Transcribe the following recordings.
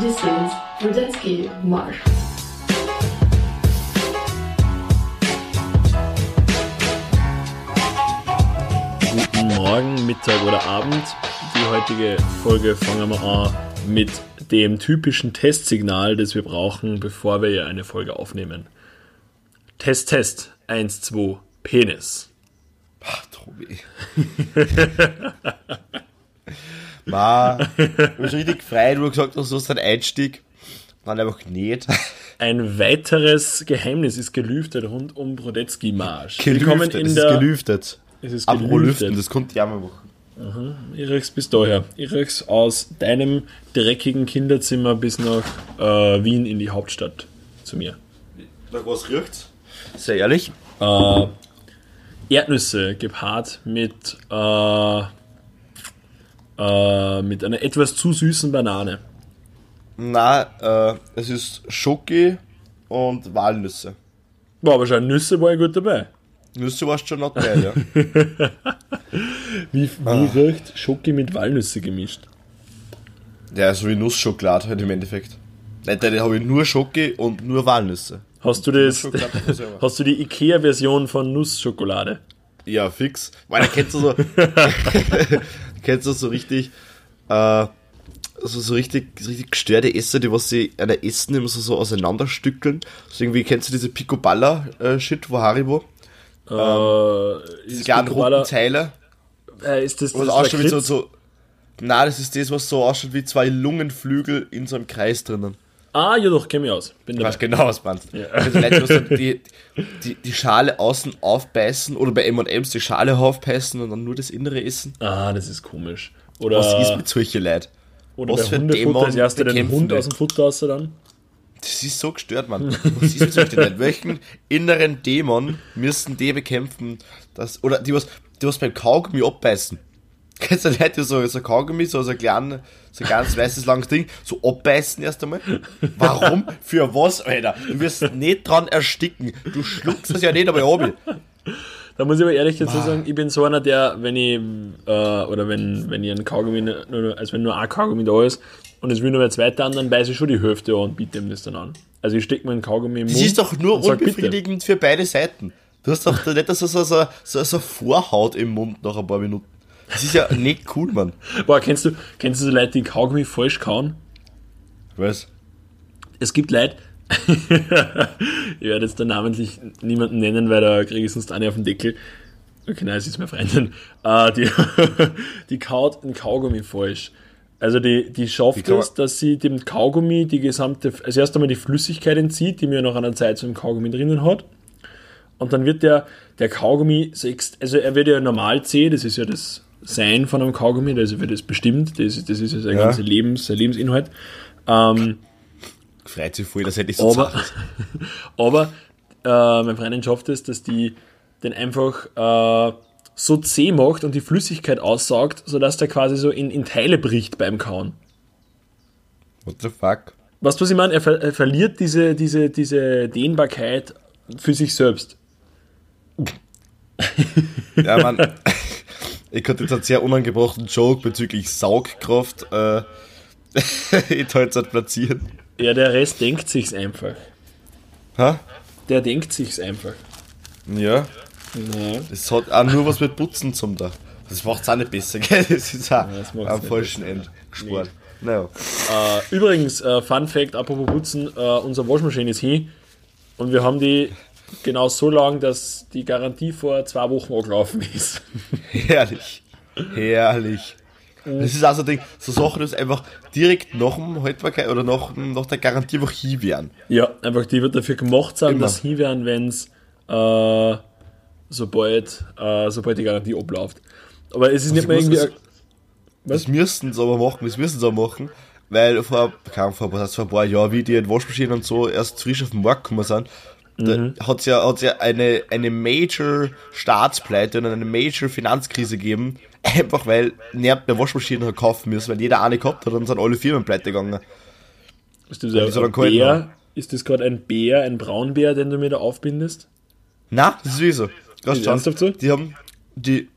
This is Rudetsky Marsch. Guten Morgen, Mittag oder Abend. Die heutige Folge fangen wir an mit dem typischen Testsignal, das wir brauchen, bevor wir eine Folge aufnehmen. Test, Test. 1, 2, Penis. Ach, Tobi. Ma, ich bin schon richtig frei, du hast gesagt, du hast einen Einstieg. Dann einfach nicht. Ein weiteres Geheimnis ist gelüftet rund um Brodetzky Marsch. Gelüftet, in es der, ist gelüftet. Es ist Apropos gelüftet. lüften, das ich auch mal machen. Irix bis daher. Irix aus deinem dreckigen Kinderzimmer bis nach äh, Wien in die Hauptstadt zu mir. Nach was riecht's? Sehr ehrlich. Äh, Erdnüsse gepaart mit, äh, äh, mit einer etwas zu süßen Banane. Na, äh, es ist Schoki und Walnüsse. War aber schon Nüsse war ich gut dabei. Nüsse warst schon not geil, ja. Wie, wie riecht Schoki mit Walnüsse gemischt? ja, so wie Nussschokolade halt im Endeffekt. Nein, da habe ich nur Schoki und nur Walnüsse. Hast du das, hast du die Ikea-Version von Nussschokolade? Ja, fix. Weil da kennst du so, kennst du so richtig, äh, so, so richtig, so richtig gestörte Esser, die was sie an der Essen immer so, so auseinanderstückeln. So irgendwie kennst du diese Picoballa-Shit von Haribo? äh, Diese kleinen Picoballa- roten Teile. äh, ist das, Was das ausschaut wie so, so, na, das ist das, was so ausschaut wie zwei Lungenflügel in so einem Kreis drinnen. Ah, ja doch, kenn mich aus. Bin Du weißt genau, was meinst. Ja. Also Leute, die, die, die, die Schale außen aufbeißen oder bei M&M's die Schale aufbeißen und dann nur das Innere essen. Ah, das ist komisch. Oder, Was ist mit solchen Leuten? oder was bei für ein Hundefutter Dämon als erster den Hund aus dem Futter raus dann. Das ist so gestört, Mann. Was ist mit solchen Leuten? Welchen inneren Dämon müssen die bekämpfen? Dass, oder die was, die was beim Kaugummi abbeißen. Kennst du Leute, die so, so Kaugummi, so, so ein kleines, so ein ganz weißes, langes Ding, so abbeißen erst einmal? Warum? Für was, Alter? Du wirst nicht dran ersticken. Du schluckst es ja nicht einmal ab. Da muss ich aber ehrlich dazu sagen, ich bin so einer, der, wenn ich, äh, oder wenn, wenn ich einen Kaugummi, nur, also wenn nur ein Kaugummi da ist und es will nur ein zweiter an, dann beiße ich schon die Hälfte an und biete ihm das dann an. Also ich stecke mir einen Kaugummi im Das Mund. ist doch nur und sag, unbefriedigend für beide Seiten. Du hast doch nicht so, so, so, so, so Vorhaut im Mund nach ein paar Minuten. Das ist ja nicht cool, Mann. Boah, kennst du, kennst du so Leute, die Kaugummi falsch kauen? Was? Es gibt Leute, ich werde jetzt da namentlich niemanden nennen, weil da kriege ich sonst eine auf den Deckel. Okay, nein, es ist meine Freundin. Äh, die, die kaut ein Kaugummi falsch. Also die, die schafft es, dass sie dem Kaugummi die gesamte, also erst einmal die Flüssigkeit entzieht, die mir nach einer Zeit so im Kaugummi drinnen hat. Und dann wird der, der Kaugummi, also er wird ja normal zäh, das ist ja das Sein von einem Kaugummi, also wird das bestimmt, das, ist- das ist ja sein Ja. ganzer Lebens, sein Lebensinhalt. Ähm, Freut sich voll, dass hätte ich so aber, aber äh, meine Freundin schafft es, dass die den einfach äh, so zäh macht und die Flüssigkeit aussaugt, sodass der quasi so in, in Teile bricht beim Kauen. What the fuck? Weißt du, was ich meine? Er, ver er verliert diese, diese, diese Dehnbarkeit für sich selbst. Ja, Mann. ich hatte jetzt einen sehr unangebrachten Joke bezüglich Saugkraft äh, in Teilzeit platzieren. Ja, der Rest denkt sich's einfach. Ha? Der denkt sich's einfach. Ja. Ja. Das hat auch nur was mit Putzen zum da. Das macht's auch nicht besser, gell? Das ist auch am falschen Ende gespart. Naja. Äh, übrigens, äh, Fun Fact, apropos Putzen, äh, unsere Waschmaschine ist hin und wir haben die genau so lang, dass die Garantie vor zwei Wochen angelaufen ist. Herrlich. Herrlich. Das ist also Ding, so Sachen, das einfach direkt nach dem Haltbarkeit oder nach, nach der Garantie einfach hin werden. Ja, einfach die wird dafür gemacht sein, Immer. dass hin werden, wenn es äh, sobald, äh, sobald die Garantie abläuft. Aber es ist nicht ich mehr irgendwie. das- Das müssten sie aber machen, das müssen sie machen, weil vor, Ahnung, vor, vor ein paar Jahren, wie die Waschmaschinen und so erst frisch auf den Markt gekommen sind, Mhm. da hat's ja, hat's ja eine, eine Major Staatspleite und eine Major Finanzkrise gegeben, einfach weil niemand mehr Waschmaschinen hat kaufen müssen, weil jeder eine gehabt hat und dann sind alle Firmen pleite gegangen. Ist das, die ein, so. Bär? Ist das gerade ein Bär, ein Braunbär, den du mir da aufbindest? Na, das ist wie so. Ist ernsthaft so? Die haben, die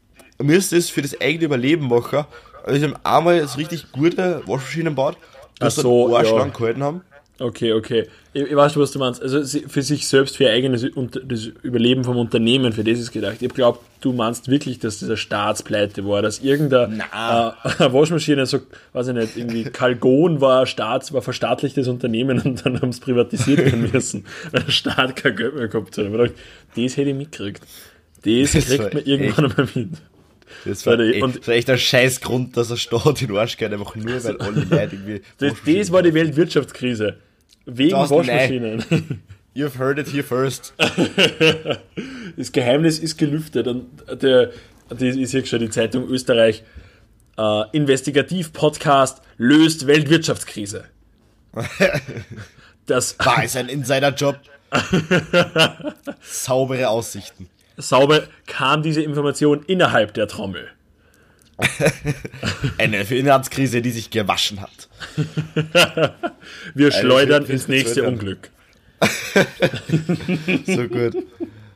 müssen es für das eigene Überleben machen. Also, die haben einmal das richtig gute Waschmaschinen gebaut das Ach so, so, Arsch ja. gehalten haben. Okay, okay. Ich, ich weiß, was du meinst. Also für sich selbst, für ihr eigenes das Überleben vom Unternehmen, für das ist gedacht. Ich glaube, du meinst wirklich, dass das eine Staatspleite war, dass irgendeine äh, Waschmaschine, so, weiß ich nicht, irgendwie Calgon war Staats, war verstaatlichtes Unternehmen und dann haben sie privatisiert müssen, weil der Staat kein Geld mehr gehabt hat. Ich gedacht, das hätte ich mitgekriegt. Das, Das kriegt man irgendwann einmal mit. Das war, echt, und- das war echt ein scheiß Grund, dass er Staat in Arsch geht, einfach nur, weil alle Leute irgendwie. Das, das war die Weltwirtschaftskrise. Wegen Waschmaschinen. You've heard it here first. Das Geheimnis ist gelüftet und der, das ist hier schon die Zeitung Österreich. Äh, Investigativ-Podcast löst Weltwirtschaftskrise. Das War es ein Insider-Job? Saubere Aussichten. sauber kam diese Information innerhalb der Trommel. Eine Finanzkrise, die sich gewaschen hat. Wir schleudern ins nächste. Unglück. So gut.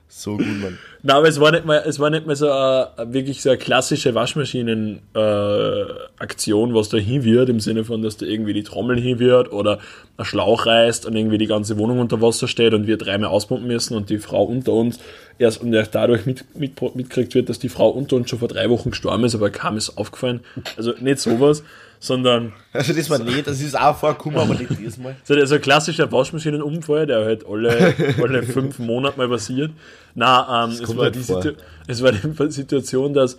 So gut, Mann. Na, aber es war nicht mal, es war nicht mal so eine, wirklich so eine klassische Waschmaschinen-Aktion, was da hin wird, im Sinne von, dass da irgendwie die Trommel hin wird oder ein Schlauch reißt und irgendwie die ganze Wohnung unter Wasser steht und wir dreimal auspumpen müssen und die Frau unter uns erst und erst dadurch mit, mit, mitkriegt wird, dass die Frau unter uns schon vor drei Wochen gestorben ist, aber kaum ist aufgefallen. Also nicht sowas, sondern Also das war nicht, das ist auch vorgekommen, aber nicht diesmal. so der so ein klassischer Waschmaschinenunfall, der halt alle, alle fünf Monate mal passiert. Na, ähm, es, war halt die. Situ es war die Situation, dass,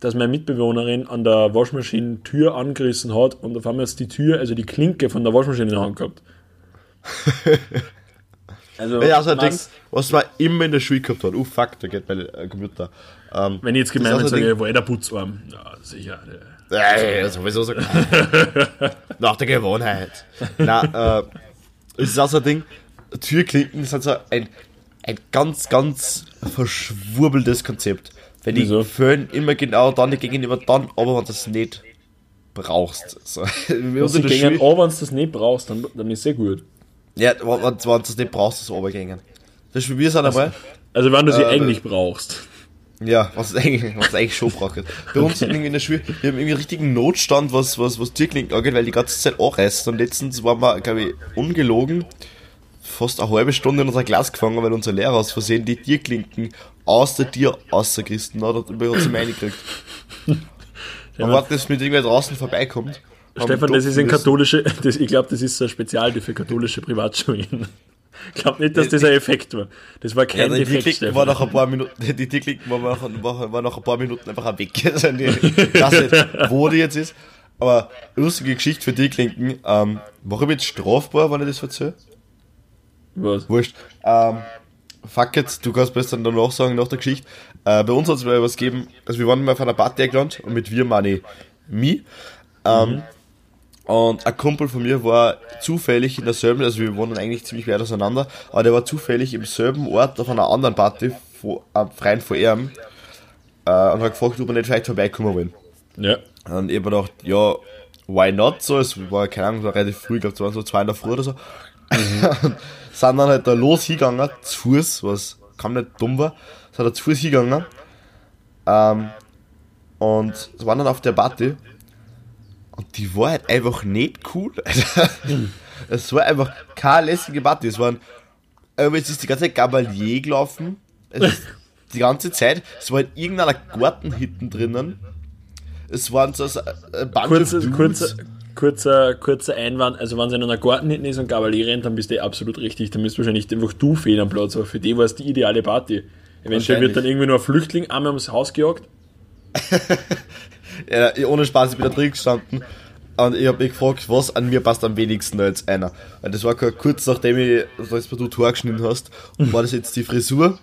dass meine Mitbewohnerin an der Waschmaschinentür angerissen hat und auf einmal ist die Tür, also die Klinke von der Waschmaschine in der Hand gehabt. Also, Ja, so ein Ding, was, man immer in der Schule gehabt hat. Oh fuck, da geht mein äh, Computer. Ähm, wenn ich jetzt gemein Das bin, ist auch so sage wo der Putzarm? Ja, sicher. Äh, sowieso so. Nach der Gewohnheit. Na, äh, es ist auch so ein Ding, Türklinken sind so ein, ein ganz, ganz verschwurbeltes Konzept. Wenn die Wieso? föhnen immer genau dann gegenüber dann, aber wenn du es nicht brauchst. So. In der gehen, oh, wenn du das nicht brauchst, dann, dann ist sehr gut. ja, wenn, wenn wenn du es nicht brauchst, ist es runtergegangen. Das Beispiel, wir sind einmal, Also, wenn du sie Äh, eigentlich brauchst. Ja, was es eigentlich, was eigentlich schon braucht. Bei uns irgendwie in der Schule, wir haben irgendwie richtigen Notstand, was, was, was Türklinken angeht, weil die ganze Zeit anreißt. Und letztens waren wir, glaube ich, ungelogen, fast eine halbe Stunde in unserer Klasse gefangen, weil unser Lehrer aus Versehen die Tierklinken aus der Tür ausgerissen hat und bei uns reingekriegt. Man wartet, dass mit irgendwer draußen vorbeikommt. Stefan, das ist ein katholische, das, ich glaube, das ist so ein Spezial für katholische Privatschulen. Ich glaube nicht, dass das ein Effekt war. Das war Ja, kein die Effekt, Tierklinken war nach ein paar Minuten, die Tierklinken war nach, war, nach ein paar Minuten einfach weg. Also die, ich weiß nicht, wo die jetzt ist. Aber lustige Geschichte für Tierklinken. Ähm, warum jetzt strafbar, wenn ich das erzähle? Was? Wurscht. Ähm, fuck it, du kannst besser danach sagen, nach der Geschichte. Äh, bei uns hat es mal was gegeben, also wir waren mal auf einer Party eingeladen und mit wir meine ich mich. Ähm, Und ein Kumpel von mir war zufällig in derselben, also wir wohnen eigentlich ziemlich weit auseinander, aber der war zufällig im selben Ort auf einer anderen Party, vor, am Freien vor ihm, äh, und hat gefragt, ob wir nicht vielleicht vorbeikommen wollen. Ja. Und ich hab mir gedacht, ja, why not so? Es war, keine Ahnung, war relativ früh, ich glaube, es waren so zwei in der Früh oder so. Und sind dann halt da los hingegangen, zu Fuß, was kaum nicht dumm war, sind da zu Fuß hingegangen. Ähm, und waren dann auf der Party. Und die war halt einfach nicht cool. Es war einfach keine lässige Party. Es waren, jetzt ist die ganze Zeit Gabalier gelaufen. Es ist die ganze Zeit. Es war in irgendeiner Garten hinten drinnen. Es waren so so ein Bunch of Dudes. Kurzer, kurzer, Einwand. Also, wenn es in einer Garten hinten ist und Gabalier rennt, dann bist du eh absolut richtig. Dann bist wahrscheinlich einfach du fehl am Platz. Aber für die war es die ideale Party. Eventuell wird dann irgendwie nur ein Flüchtling einmal ums Haus gejagt. Ja, ohne Spaß, ich bin da drin gestanden und ich habe mich gefragt, was an mir passt am wenigsten als einer. Weil das war gerade kurz nachdem ich, als du Tor geschnitten hast, und war das jetzt die Frisur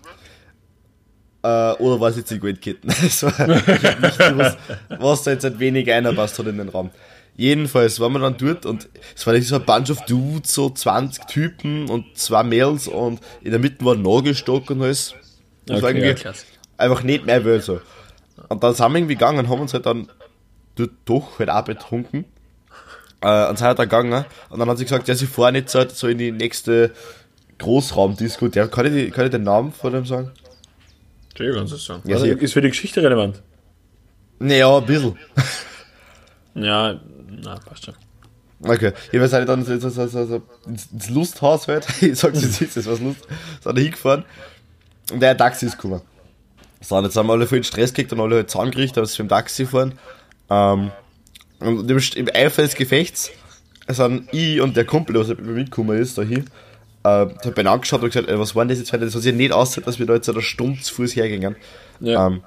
äh, oder war es jetzt die Goldketten? Das war ich hab nicht gewusst, was da jetzt ein wenig einer passt hat in den Raum. Jedenfalls waren wir dann dort und es war so ein Bunch of Dudes, so 20 Typen und zwei Mädels und in der Mitte war ein Nagelstock und alles. Das war Okay, irgendwie ja, klasse. einfach nicht mehr will so. Und dann sind wir irgendwie gegangen und haben uns halt dann dort doch halt auch betrunken. Äh, und sind halt dann gegangen. Und dann hat sie gesagt, ja, sie fahren jetzt halt so in die nächste Großraumdisco. Der, kann, ich, kann ich den Namen von dem sagen? Ja, kannst du sagen. Ja, also, ist für die Geschichte relevant. Naja, ein bisschen. Ja, na, passt schon. Okay, jedenfalls sind ich dann so, so, so, so, so ins, Lusthaus halt, ich sag's jetzt, ist das was Lust, sind da hingefahren und der Taxi ist gekommen. So, und jetzt haben wir alle voll in Stress gekriegt und alle halt zusammengerichtet, dass wir im Taxi fahren. Ähm, und im, im Eifer des Gefechts sind ich und der Kumpel, der mit mir mitgekommen ist, da hin, äh, hat beinahe angeschaut und gesagt, ey, was war denn das jetzt? Das hat sich nicht aussieht, dass wir da jetzt eine Stunde zu Fuß hergingen. Ja. Ähm,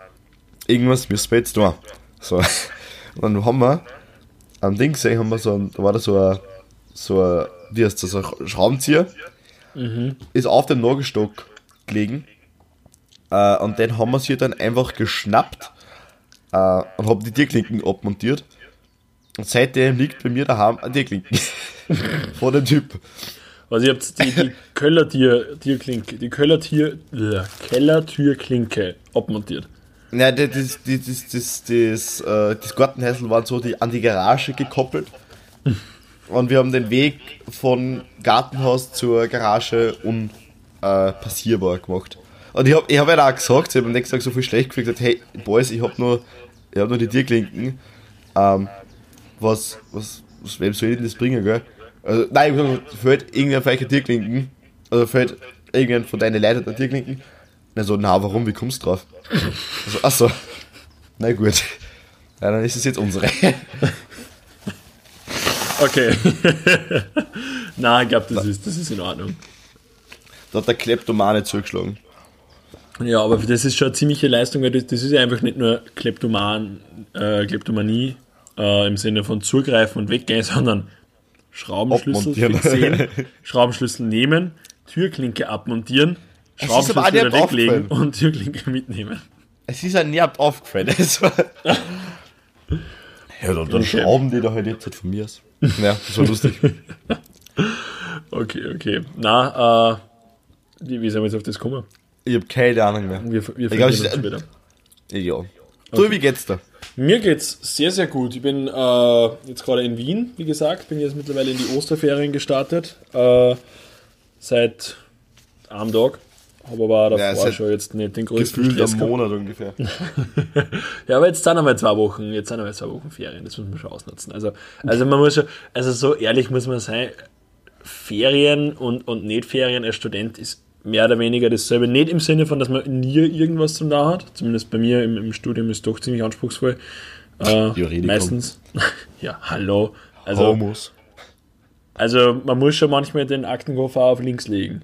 irgendwas müssen wir jetzt tun. So. Und dann haben wir am Ding gesehen, haben wir so ein, da war da so ein, so ein, wie heißt das, ein Schraubenzieher, ist auf dem Nagelstock gelegen. Äh, und den haben wir sich dann einfach geschnappt äh, und haben die Tierklinken abmontiert. Und seitdem liegt bei mir daheim ein Tierklinken. Von dem Typ. Also ihr habt die, die Kellertier, Tierklinke, die Kellertier, äh, Kellertürklinke abmontiert. Nein, das, das, das, das, das, äh, das Gartenhäusl waren so die, an die Garage gekoppelt. Und wir haben den Weg von Gartenhaus zur Garage unpassierbar gemacht. Und ich habe ich hab ja auch gesagt, ich habe am nächsten Tag so viel schlecht gefühlt, hey, Boys, ich habe nur, hab nur die Tierklinken. Ähm, was, was, was, wem soll ich denn das bringen, gell? Also, nein, ich hab gesagt, fällt irgendein euch Tierklinken? Also fällt irgendein von deinen Leuten der Tierklinken? Er so, na, warum, wie kommst du drauf? Also, achso. Na gut. Ja, dann ist es jetzt unsere. Okay. Na, ich glaube, das ist, das ist in Ordnung. Da hat der Kleptomane zugeschlagen. Ja, aber das ist schon eine ziemliche Leistung, weil das, das ist ja einfach nicht nur Kleptoman, äh, Kleptomanie äh, im Sinne von zugreifen und weggehen, sondern Schraubenschlüssel fixieren, Schraubenschlüssel nehmen, Türklinke abmontieren, Schraubenschlüssel nicht wieder weglegen und Türklinke mitnehmen. Es ist ja nie aufgefallen. Ja, dann, dann schrauben die da halt jetzt halt von mir aus. Ja, das war lustig. Okay, okay. Na, äh, wie, wie sind wir jetzt auf das kommen? Ich hab keine Ahnung mehr. Wir, wir Ich glaub, finden ich- uns später. Ja. Du, wie geht's da? Mir geht's sehr, sehr gut. Ich bin äh, jetzt gerade in Wien, wie gesagt, bin jetzt mittlerweile in die Osterferien gestartet. Äh, seit einem. Habe aber Ja, davor seit schon jetzt nicht den größten Gefühlt Stress am gehabt. Monat ungefähr. Ja, aber jetzt sind einmal zwei Wochen, jetzt sind einmal zwei Wochen Ferien, das muss man schon ausnutzen. Also, also man muss schon, also so ehrlich muss man sein, Ferien und, und nicht Ferien als Student ist mehr oder weniger dasselbe. Nicht im Sinne von, dass man nie irgendwas zum da hat. Zumindest bei mir im, im Studium ist es doch ziemlich anspruchsvoll. Äh, meistens. ja, hallo. Also, Homos. also man muss schon manchmal den Aktenkoffer auf links legen.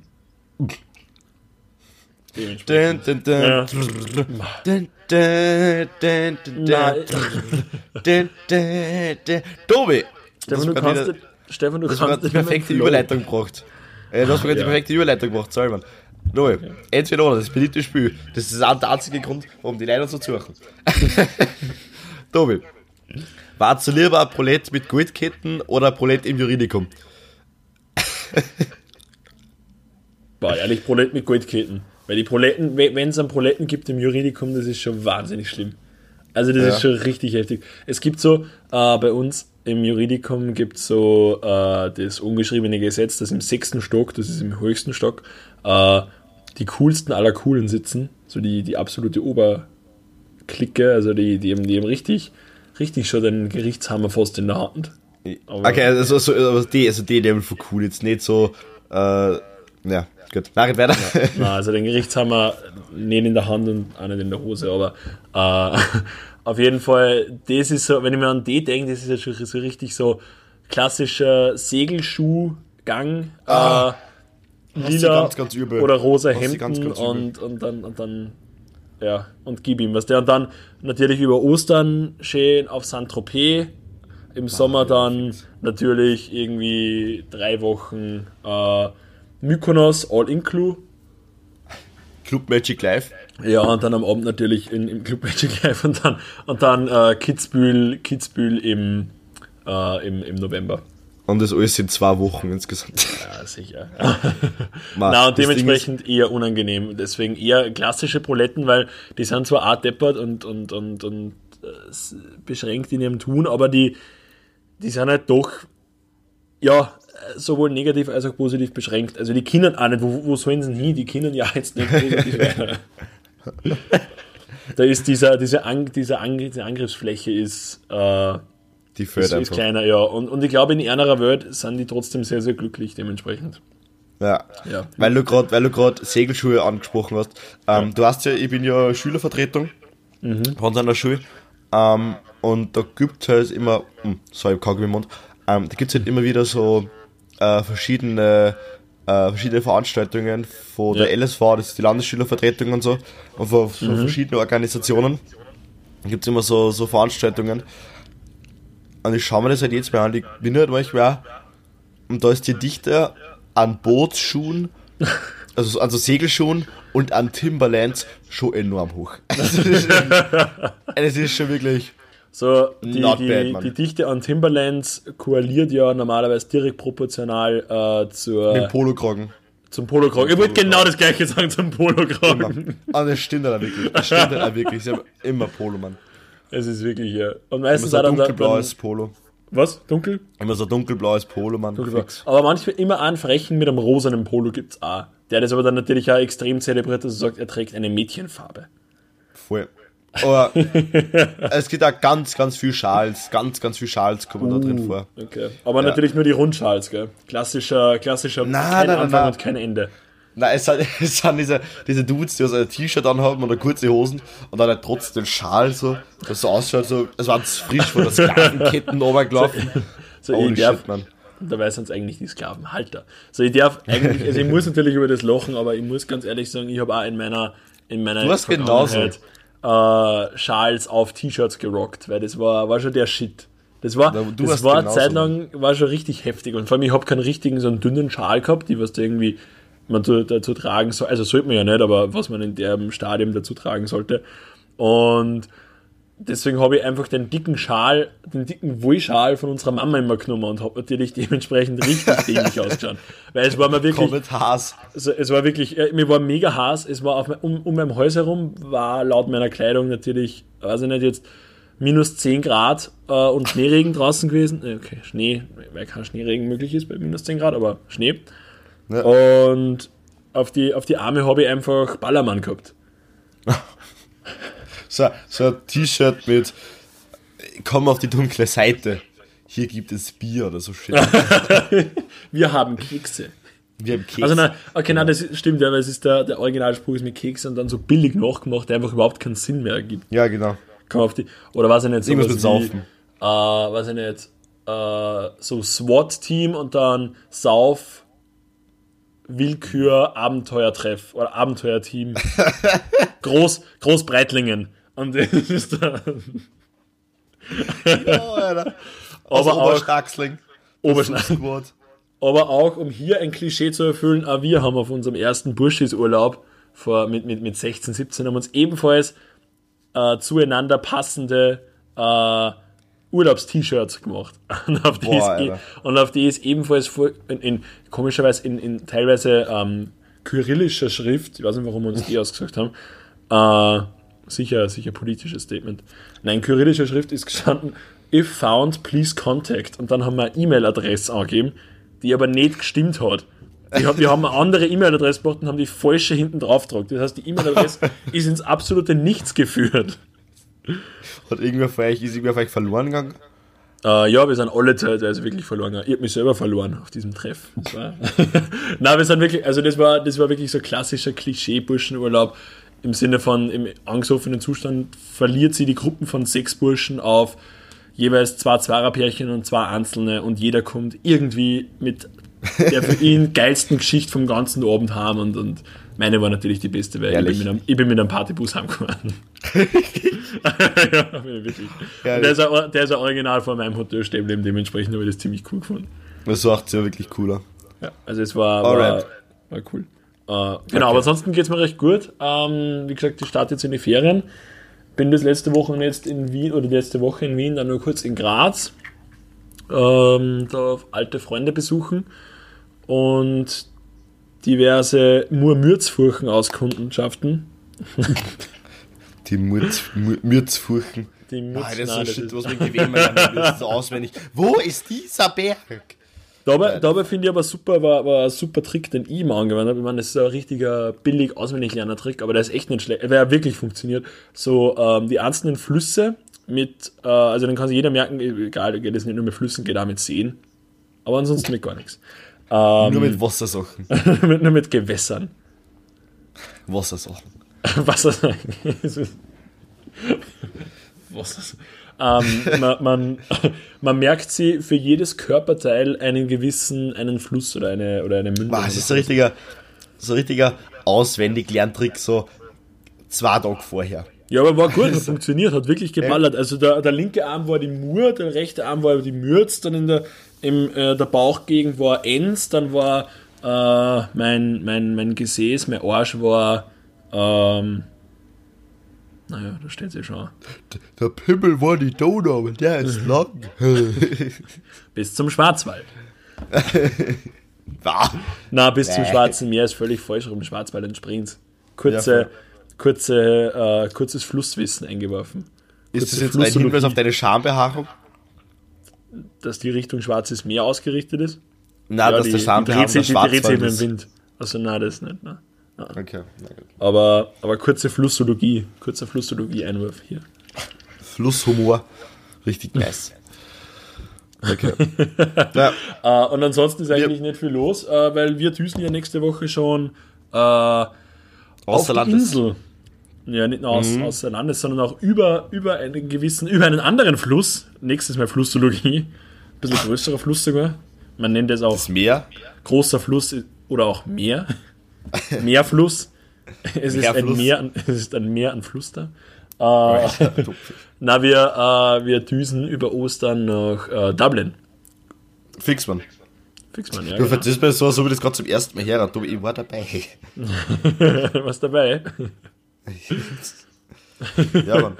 Dun, dun, dun. Ja. Dun, dun, dun, dun, dun, dun, dun. Tobi! Stefan, du kannst, nicht- Stefan, du das kannst mir die perfekte. Überleitung gebracht. Äh, Du hast mir gerade ja. die perfekte Überleitung gebracht, Salman. Tobi, entweder oder, das beliebte Spiel. Das ist auch der einzige Grund, warum die Leute so suchen. Tobi, warst du lieber ein Prolett mit Goldketten oder ein Prolett im Juridikum? War ehrlich, Proletten mit Goldketten. Weil die Proletten, wenn es an Proletten gibt im Juridikum, das ist schon wahnsinnig schlimm. Also das Ja. ist schon richtig heftig. Es gibt so, äh, bei uns im Juridikum gibt es so äh, das ungeschriebene Gesetz, dass im sechsten Stock, das ist im höchsten Stock, äh, die coolsten aller Coolen sitzen. So die, die absolute Oberklicke, also die, die, haben, die haben richtig, richtig schon den Gerichtshammer fast in der Hand. Aber- Okay, also, so, also die, also die Level von cool, jetzt nicht so, äh, ja, gut. Mach weiter. Na, also den Gerichtshammer nicht in der Hand und auch nicht in der Hose, aber äh, auf jeden Fall, das ist so, wenn ich mir an die denke, das ist ja schon so richtig so klassischer Segelschuhgang, Ah, äh, lila ganz, ganz übel. oder rosa Hemden ganz, und, und dann, und dann, ja, und gib ihm was der. Und dann natürlich über Ostern schön auf Saint-Tropez, im Sommer dann natürlich irgendwie drei Wochen äh, Mykonos All-Inclu. Club Magic Live. Ja, und dann am Abend natürlich in, im Club Magic Live und dann, und dann äh, Kitzbühel, Kitzbühel im, äh, im, im November. Und das alles in zwei Wochen insgesamt. Ja, sicher. Ma, Na, und dementsprechend eher unangenehm. Deswegen eher klassische Proletten, weil die sind zwar auch deppert und, und, und, und äh, beschränkt in ihrem Tun, aber die, die sind halt doch, ja, sowohl negativ als auch positiv beschränkt. Also die Kinder auch nicht, wo, wo sollen sie hin? Die Kinder ja jetzt nicht positiv weiter. Da ist dieser, diese, An, diese, An, diese Angriffsfläche ist, äh, Die ist, ist kleiner, ja. Und, und ich glaube, in einer Welt sind die trotzdem sehr, sehr glücklich dementsprechend. Ja. Ja. Weil du gerade, weil du gerade Segelschuhe angesprochen hast. Ähm, Du weißt ja, ich bin ja Schülervertretung von einer Schule. Ähm, und da gibt halt immer, hm, sorry, ich im Mund, ähm, da gibt's halt immer wieder so äh, verschiedene, äh, verschiedene Veranstaltungen von der Ja. LSV, das ist die Landesschülervertretung und so, und von so verschiedenen Organisationen. Da gibt's immer so, so Veranstaltungen. Und ich schaue mir das halt jetzt mal an, ich bin halt manchmal, und da ist die Dichte an Bootsschuhen, also an so Segelschuhen und an Timberlands schon enorm hoch. Also das, ist, das ist schon wirklich. So, die, Not die, bad, die Dichte an Timberlands koaliert ja normalerweise direkt proportional äh, zur, Mit dem Polokragen. zum Polokragen. Ich wollte genau das gleiche sagen zum Polokragen. Ah, das stimmt auch wirklich. Das stimmt auch wirklich. Haben immer Polo, Mann. Es ist wirklich, ja. Und Immer meistens so auch dann, dann, dunkelblaues Polo. Was? Dunkel? Immer so dunkelblaues Polo, Mann. Fix. Aber manchmal immer einen frechen mit einem rosanen Polo gibt's auch. Der das aber dann natürlich auch extrem zelebriert, dass er sagt, er trägt eine Mädchenfarbe. Voll. Aber es gibt auch ganz, ganz viel Schals. Ganz, ganz viel Schals kommen da Uh. drin vor. Okay. Aber natürlich nur die Rundschals, gell? Klassischer, klassischer, Na, kein na, Anfang na. und kein Ende. Nein, es sind, es sind diese, diese Dudes, die so ein T-Shirt anhaben oder kurze Hosen und dann halt trotzdem den Schal so, das so ausschaut, so, es war frisch von der Sklavenketten runtergelaufen. So, Holy ich darf, Mann. dabei sind es eigentlich die Sklavenhalter. So, ich darf eigentlich, also ich muss natürlich über das lachen, aber ich muss ganz ehrlich sagen, ich habe auch in meiner, in meiner Du hast genauso. Äh, Schals auf T-Shirts gerockt, weil das war, war schon der Shit. Das war, du das war genauso. Zeit lang, war schon richtig heftig. Und vor allem, ich habe keinen richtigen, so einen dünnen Schal gehabt, die was da irgendwie man dazu, dazu tragen soll. Also sollte man ja nicht, aber was man in dem Stadium dazu tragen sollte. Und deswegen habe ich einfach den dicken Schal, den dicken Wollschal von unserer Mama immer genommen und habe natürlich dementsprechend richtig dämlich ausgeschaut. Weil es war mir wirklich, Kommentars. also es war wirklich, äh, mir war mega heiß. Es war auf, um, um mein Hals herum war laut meiner Kleidung natürlich, weiß ich nicht jetzt, minus 10 Grad äh, und Schneeregen draußen gewesen. Äh, Okay, Schnee, weil kein Schneeregen möglich ist bei minus 10 Grad, aber Schnee. Ja. Und auf die, auf die Arme habe ich einfach Ballermann gehabt. So, so ein T-Shirt mit, komm auf die dunkle Seite. Hier gibt es Bier oder so shit. Wir haben Kekse. Wir haben Keks. Also nein, okay, nein, das stimmt, ja, weil es ist der, der Originalspruch ist mit Kekse und dann so billig nachgemacht, der einfach überhaupt keinen Sinn mehr ergibt. ja, genau. Man auf die, oder weiß ich nicht, Irgendwas sowas mit wie, Saufen. Äh, weiß ich nicht, äh, so SWAT-Team und dann Sauf, Willkür, Abenteuertreff oder Abenteuerteam. Groß, Großbreitlingen. Und das ist dann Oh, Alter. Aus Aber auch- Oberstaxling. Oberschneid. Squad. Aber auch, um hier ein Klischee zu erfüllen, auch wir haben auf unserem ersten Burschis-Urlaub vor, mit, mit, mit 16, 17 haben uns ebenfalls äh, zueinander passende äh, Urlaubs-T-Shirts gemacht. Und auf, die Boah, ist, eh- und auf die ist ebenfalls vor, in, in, komischerweise in, in teilweise ähm, kyrillischer Schrift, ich weiß nicht, warum wir uns die ausgesucht haben, äh, sicher, sicher politisches Statement. Nein, kyrillischer Schrift ist gestanden, if found, please contact. Und dann haben wir eine E-Mail-Adresse angegeben, die aber nicht gestimmt hat. Wir haben, wir haben eine andere E-Mail-Adresse gemacht und haben die falsche hinten drauf gedruckt. Das heißt, die E-Mail-Adresse ist ins absolute Nichts geführt. Hat irgendwer von euch, ist irgendwer von euch verloren gegangen? Äh, ja, wir sind alle teilweise wirklich verloren. gegangen. Ich habe mich selber verloren auf diesem Treff. Nein, wir sind wirklich, also das war, das war wirklich so klassischer Klischee-Burschenurlaub im Sinne von im angesoffenen Zustand verliert sie die Gruppen von sechs Burschen auf jeweils zwei Zweierpärchen und zwei Einzelne und jeder kommt irgendwie mit der für ihn geilsten Geschichte vom ganzen Abend heim und, und meine war natürlich die beste, weil ich bin, mit einem, ich bin mit einem Partybus heimgefahren. ja, wirklich. Der, ist ein, der ist ein Original von meinem Hotel stehen dementsprechend habe ich das ziemlich cool gefunden. Das macht ja wirklich cooler. Ja, also es war, war, war cool. Äh, genau, aber ansonsten geht es mir recht gut. Ähm, wie gesagt, ich starte jetzt in die Ferien. Bin das letzte Woche jetzt in Wien oder die letzte Woche in Wien, dann nur kurz in Graz. Ähm, da alte Freunde besuchen und diverse Murmürzfurchen aus Kundschaften. Die Murz, Mur- Mürzfurchen. Die Mürz, Ah, das ist so nein, shit, ist- was mir gewählt das so auswendig. Wo ist dieser Berg? Dabei, dabei finde ich aber super, war, war ein super Trick, den ich immer angewandt habe. Ich meine, das ist ein richtiger billig auswendig lerner Trick, aber der ist echt nicht schlecht, weil er wirklich funktioniert. So, ähm, die einzelnen Flüsse mit, äh, also dann kann sich jeder merken, egal, geht es nicht nur mit Flüssen, geht auch mit Seen. Aber ansonsten mit gar nichts. Ähm, Nur mit Wassersachen. mit, nur mit Gewässern. Wassersachen. Wasser. Was? Ähm, man, man, man merkt sie für jedes Körperteil einen gewissen, einen Fluss oder eine, oder eine Mündung. Das ist so ein richtiger, so ein richtiger auswendig Lerntrick, so zwei Tage vorher. Ja, aber war gut, hat funktioniert, hat wirklich geballert. Also der, der linke Arm war die Mur, der rechte Arm war die Mürz, dann in der, im, äh, der Bauchgegend war Ens, dann war äh, mein, mein, mein Gesäß, mein Arsch war, ähm, naja, da steht sie schon. Der Pimmel war die Donau, aber der ist lang. Bis zum Schwarzwald. Na, bis zum. Schwarzen Meer ist völlig falsch rum. Schwarzwald entspringt. Kurze, Ja, kurze, äh, kurzes Flusswissen eingeworfen. Ist das jetzt ein Hinweis auf deine Schambehaarung? dass die Richtung Schwarzes Meer ausgerichtet ist? Nein, dass die, der Schambehaarung sich, die dreht sich ist. Wind. Also nein, das nicht. Ne? Okay, na gut. Aber, aber kurze Flussologie, kurzer Flussologie-Einwurf hier. Flusshumor. Richtig nice. Okay. ja, Äh, und ansonsten ist eigentlich nicht viel los, äh, weil wir düsen ja nächste Woche schon äh, auf die Landes. Insel. Ja, nicht nur aus, Mhm. außer Landes, sondern auch über, über einen gewissen, über einen anderen Fluss. Nächstes Mal Flussologie. Ein bisschen größerer Fluss sogar. Man nennt es auch Das Meer. großer Fluss oder auch Meer. Meerfluss. Es ist, ein Meerfluss. Meer, an- es ist ein Meer an Fluss da. Äh, na, wir, äh, wir düsen über Ostern nach äh, Dublin. Fix, man. Fix man, ja. Du Genau. verstehst mir so, so wie das gerade zum ersten Mal her. Du, ich war dabei. Was dabei? Ja, Mann.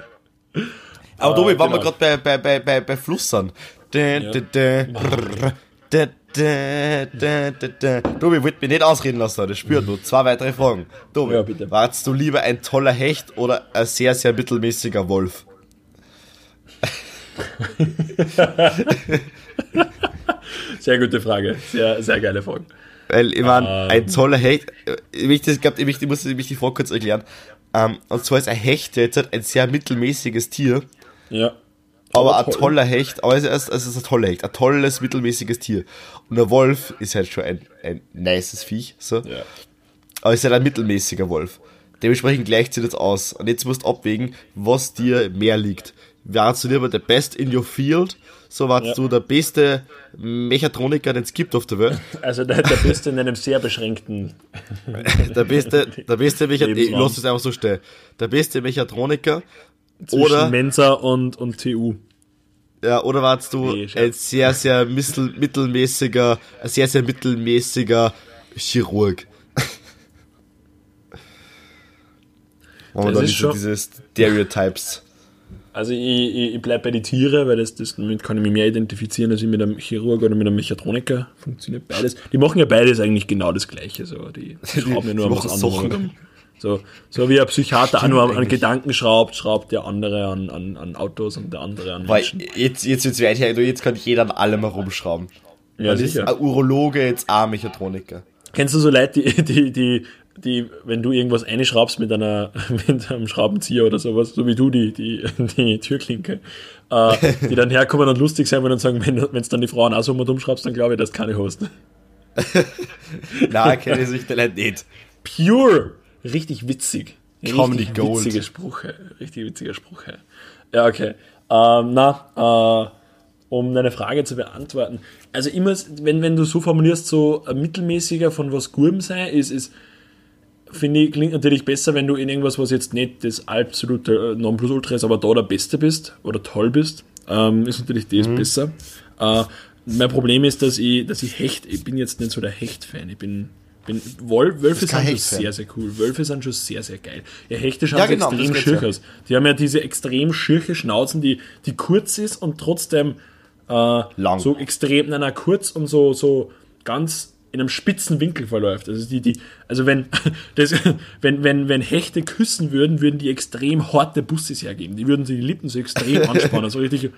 Aber Tobi, Äh, waren wir genau. gerade bei, bei, bei, bei, bei Fluss sind. Dä, Ja. Dä, dä, dä. Tobi, wollt mich nicht ausreden lassen, das spürt nur. Zwei weitere Fragen. Tobi, Ja, bitte. warst du lieber ein toller Hecht oder ein sehr, sehr mittelmäßiger Wolf? Sehr gute Frage. Sehr, sehr geile Frage. Weil, ich meine, Ähm. ein toller Hecht, äh, ich, möchte- ich glaube, ich, ich muss mich die Frage kurz erklären. Ähm, und zwar ist ein Hecht jetzt ein sehr mittelmäßiges Tier, Ja. Aber Aber ein toll. toller Hecht, aber es ist, es ist ein toller Hecht, ein tolles, mittelmäßiges Tier. Und der Wolf ist halt schon ein, ein nices Viech, so. Ja. aber es ist halt ein mittelmäßiger Wolf. Dementsprechend gleicht sich das aus. Und jetzt musst du abwägen, was dir mehr liegt. Warst du lieber der Best in your field, so warst Ja. du der beste Mechatroniker, den es gibt auf der Welt. Also der, der Beste in einem sehr beschränkten. Der beste, der beste Mechatroniker, lass es einfach so stehen. Der beste Mechatroniker Zwischen oder, Mensa und, und TU. ja, oder warst du Nee, ein sehr, sehr mittel, mittelmäßiger, ein sehr, sehr mittelmäßiger Chirurg. Dann ist diese, schon- diese Stereotypes. Also ich, ich, ich bleibe bei den Tieren, weil das, das, damit kann ich mich mehr identifizieren als ich mit einem Chirurg oder mit einem Mechatroniker. Funktioniert beides. Die machen ja beides eigentlich genau das Gleiche. So. Die schrauben ja nur die was machen anderes. So, so wie ein Psychiater auch nur an, an. Gedanken schraubt, schraubt der andere an, an, an Autos und der andere an Weil Menschen. jetzt, jetzt wird's weit her, jetzt kann jeder an allem herumschrauben. Ja, Dann ist ein Urologe jetzt auch ein Mechatroniker. Kennst du so Leute, die, die, die, die, wenn du irgendwas einschraubst mit einer, mit einem Schraubenzieher oder sowas, so wie du die, die, die Türklinke, äh, die dann herkommen und lustig sein wollen und sagen, wenn wenn's dann die Frauen auch so mal umschraubst, dann glaube ich, dass du keine hast. Nein, kenne ich sich nicht. Pure! Richtig witzig. Comedy Richtig Gold. witzige Sprüche. Richtig witziger Spruch. Ja, okay. Ähm, na, äh, um deine Frage zu beantworten. Also immer, wenn, wenn du so formulierst, so ein mittelmäßiger von was Gurben sei, ist, ist finde ich, klingt natürlich besser, wenn du in irgendwas, was jetzt nicht das absolute äh, Nonplusultra ist, aber da der Beste bist oder toll bist, ähm, ist natürlich das besser. Äh, mein Problem ist, dass ich, dass ich Hecht, ich bin jetzt nicht so der Hecht-Fan. Ich bin, bin Wol Wölfe sind schon Hecht-Fan. sehr, sehr cool. Wölfe sind schon sehr, sehr geil. Ja, Hechte schauen Ja, genau, extrem schirch ja. aus. Die haben ja diese extrem schirche Schnauzen, die, die kurz ist und trotzdem äh, Lang. so extrem, nein, nein, kurz und so, so ganz in einem spitzen Winkel verläuft. Also die, die, also wenn, das, wenn, wenn, wenn Hechte küssen würden, würden die extrem harte Bussis hergeben. Die würden sich die Lippen so extrem anspannen. So richtig,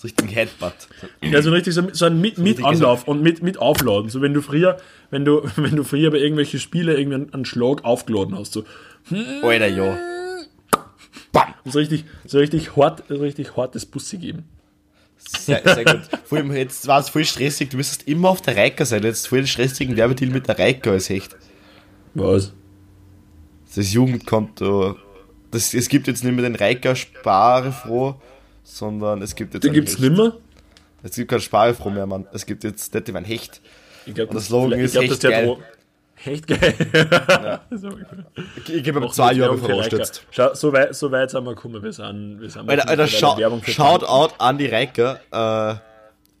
So richtig Headbutt. also richtig so, so ein mit, mit richtig Anlauf und mit, mit Aufladen. So wenn du früher, wenn du, wenn du früher bei irgendwelchen Spielen irgendeinen einen Schlag aufgeladen hast, so, Alter, ja. Bam! Und so richtig, so richtig, hart, so richtig hartes Bussi geben. Sehr, sehr gut. Vor allem jetzt war es voll stressig. Du müsstest immer auf der Reika sein. Jetzt voll stressigen Werbedeal mit der Reika als Hecht. Was? Das Jugendkonto. Das, es gibt jetzt nicht mehr den Reika Spare froh, sondern es gibt jetzt. Den gibt's Hecht. nimmer? Es gibt kein Spare froh mehr, Mann. Es gibt jetzt nicht ein Hecht. Ich glaube, Und das Slogan ist glaub, echt dass der geil. Dro- Echt geil. Okay. Ich, ich gebe Noch zwei Jahre Werbung für bevor Reika. stützt. Schau, so weit, so weit sind wir gekommen. Wir sind, wir sind Alter, Alter, schau, Shoutout an die Reika. Äh,